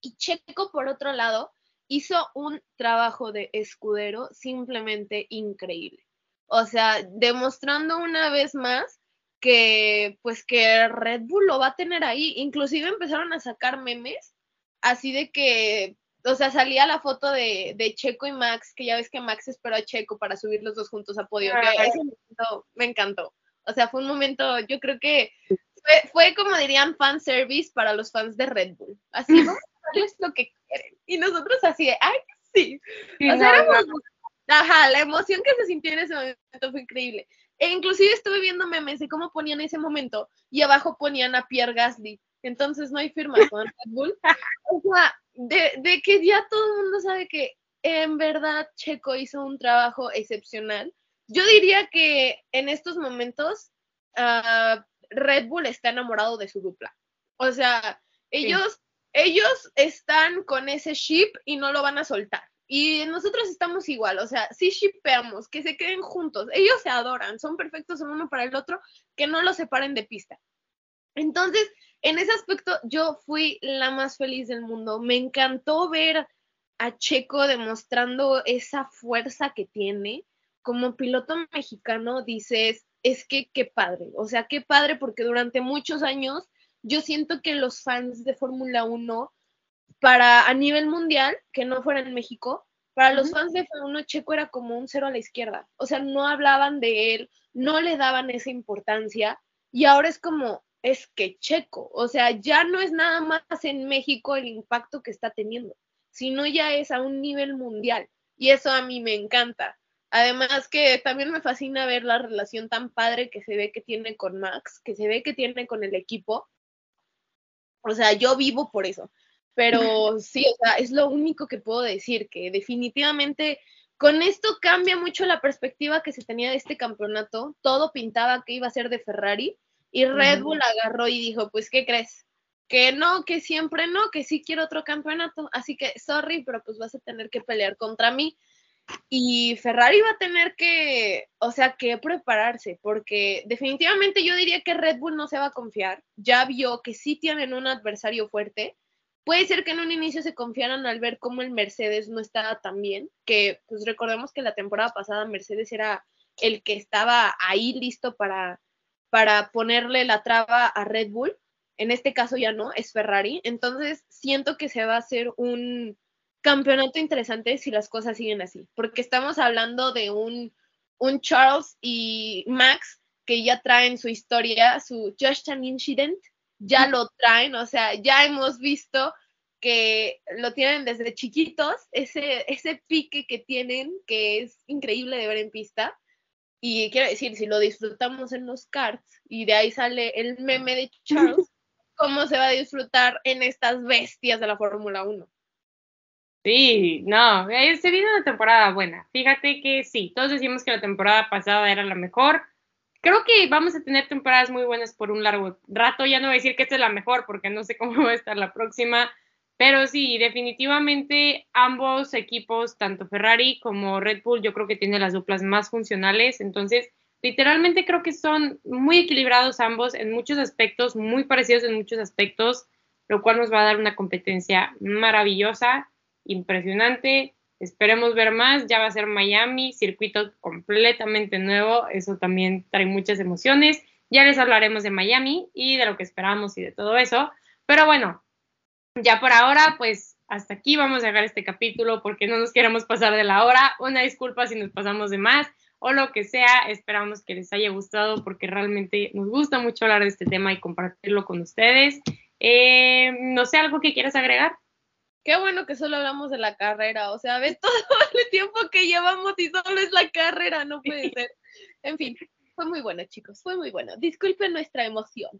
Y Checo, por otro lado, hizo un trabajo de escudero simplemente increíble. O sea, demostrando una vez más que pues que Red Bull lo va a tener ahí. Inclusive empezaron a sacar memes así de que, o sea, salía la foto de, Checo y Max, que ya ves que Max esperó a Checo para subir los dos juntos a podio. me encantó. O sea, fue un momento, yo creo que fue, fue como dirían fan service para los fans de Red Bull. Así, vamos a lo que quieren. Y nosotros así de, ay, sí. o sea, ajá, la emoción que se sintió en ese momento fue increíble. E inclusive estuve viendo memes de cómo ponían ese momento y abajo ponían a Pierre Gasly. Entonces no hay firma con Red Bull. O sea, de, de que ya todo el mundo sabe que en verdad Checo hizo un trabajo excepcional. yo diría que en estos momentos uh, Red Bull está enamorado de su dupla. O sea, ellos, ellos están con ese ship y no lo van a soltar. Y nosotros estamos igual, o sea, sí shippeamos, que se queden juntos. Ellos se adoran, son perfectos el uno para el otro, que no los separen de pista. Entonces, en ese aspecto, yo fui la más feliz del mundo. Me encantó ver a Checo demostrando esa fuerza que tiene. Como piloto mexicano, dices, es que qué padre, o sea, qué padre porque durante muchos años yo siento que los fans de Fórmula 1 para a nivel mundial, que no fuera en México, para los fans de Fórmula 1 Checo era como un cero a la izquierda, o sea, no hablaban de él, no le daban esa importancia y ahora es como es que Checo, o sea, ya no es nada más en México el impacto que está teniendo, sino ya es a un nivel mundial y eso a mí me encanta. Además que también me fascina ver la relación tan padre que se ve que tiene con Max, que se ve que tiene con el equipo. O sea, yo vivo por eso. Pero sí, o sea, es lo único que puedo decir, que definitivamente con esto cambia mucho la perspectiva que se tenía de este campeonato. Todo pintaba que iba a ser de Ferrari y Red Bull agarró y dijo, pues, ¿qué crees? Que no, que siempre no, que sí quiero otro campeonato. Así que, sorry, pero pues vas a tener que pelear contra mí. Y Ferrari va a tener que, o sea, que prepararse, porque definitivamente yo diría que Red Bull no se va a confiar. Ya vio que sí tienen un adversario fuerte. Puede ser que en un inicio se confiaran al ver cómo el Mercedes no estaba tan bien, que pues recordemos que la temporada pasada Mercedes era el que estaba ahí listo para, para ponerle la traba a Red Bull. En este caso ya no, es Ferrari. Entonces siento que se va a hacer un, campeonato interesante si las cosas siguen así, porque estamos hablando de un, un Charles y Max que ya traen su historia, su Just an Incident, ya lo traen, o sea, ya hemos visto que lo tienen desde chiquitos, ese, ese pique que tienen, que es increíble de ver en pista. Y quiero decir, si lo disfrutamos en los karts y de ahí sale el meme de Charles, ¿cómo se va a disfrutar en estas bestias de la Fórmula 1? Sí, no, eh, se viene una temporada buena. Fíjate que sí, todos decimos que la temporada pasada era la mejor. Creo que vamos a tener temporadas muy buenas por un largo rato. Ya no voy a decir que esta es la mejor porque no sé cómo va a estar la próxima. Pero sí, definitivamente ambos equipos, tanto Ferrari como Red Bull, yo creo que tienen las duplas más funcionales. Entonces, literalmente creo que son muy equilibrados ambos en muchos aspectos, muy parecidos en muchos aspectos, lo cual nos va a dar una competencia maravillosa impresionante. Esperemos ver más. Ya va a ser Miami, circuito completamente nuevo. Eso también trae muchas emociones. Ya les hablaremos de Miami y de lo que esperamos y de todo eso. Pero bueno, ya por ahora, pues hasta aquí vamos a dejar este capítulo porque no nos queremos pasar de la hora. Una disculpa si nos pasamos de más o lo que sea. Esperamos que les haya gustado porque realmente nos gusta mucho hablar de este tema y compartirlo con ustedes. Eh, no sé, algo que quieras agregar. Qué bueno que solo hablamos de la carrera, o sea, ves todo el tiempo que llevamos y solo es la carrera, no puede ser. En fin, fue muy bueno, chicos, fue muy bueno. Disculpen nuestra emoción.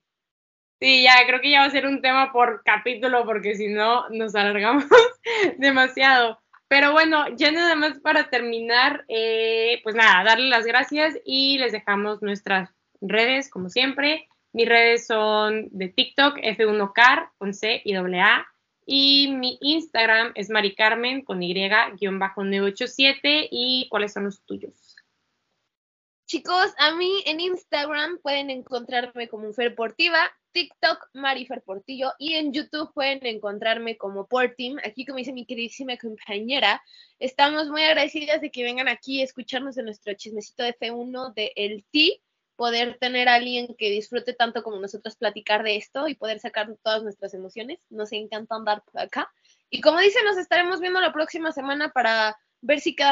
Sí, ya creo que ya va a ser un tema por capítulo porque si no nos alargamos demasiado. Pero bueno, ya nada más para terminar, eh, pues nada, darle las gracias y les dejamos nuestras redes, como siempre. Mis redes son de TikTok, F1car, con C y A y mi Instagram es maricarmen con Y-987. ¿Y cuáles son los tuyos? Chicos, a mí en Instagram pueden encontrarme como Ferportiva, TikTok Marifer Portillo y en YouTube pueden encontrarme como Portim. Aquí, como dice mi queridísima compañera, estamos muy agradecidas de que vengan aquí a escucharnos en nuestro chismecito de F1 de El T poder tener a alguien que disfrute tanto como nosotros platicar de esto y poder sacar todas nuestras emociones. Nos encanta andar por acá. Y como dice, nos estaremos viendo la próxima semana para ver si queda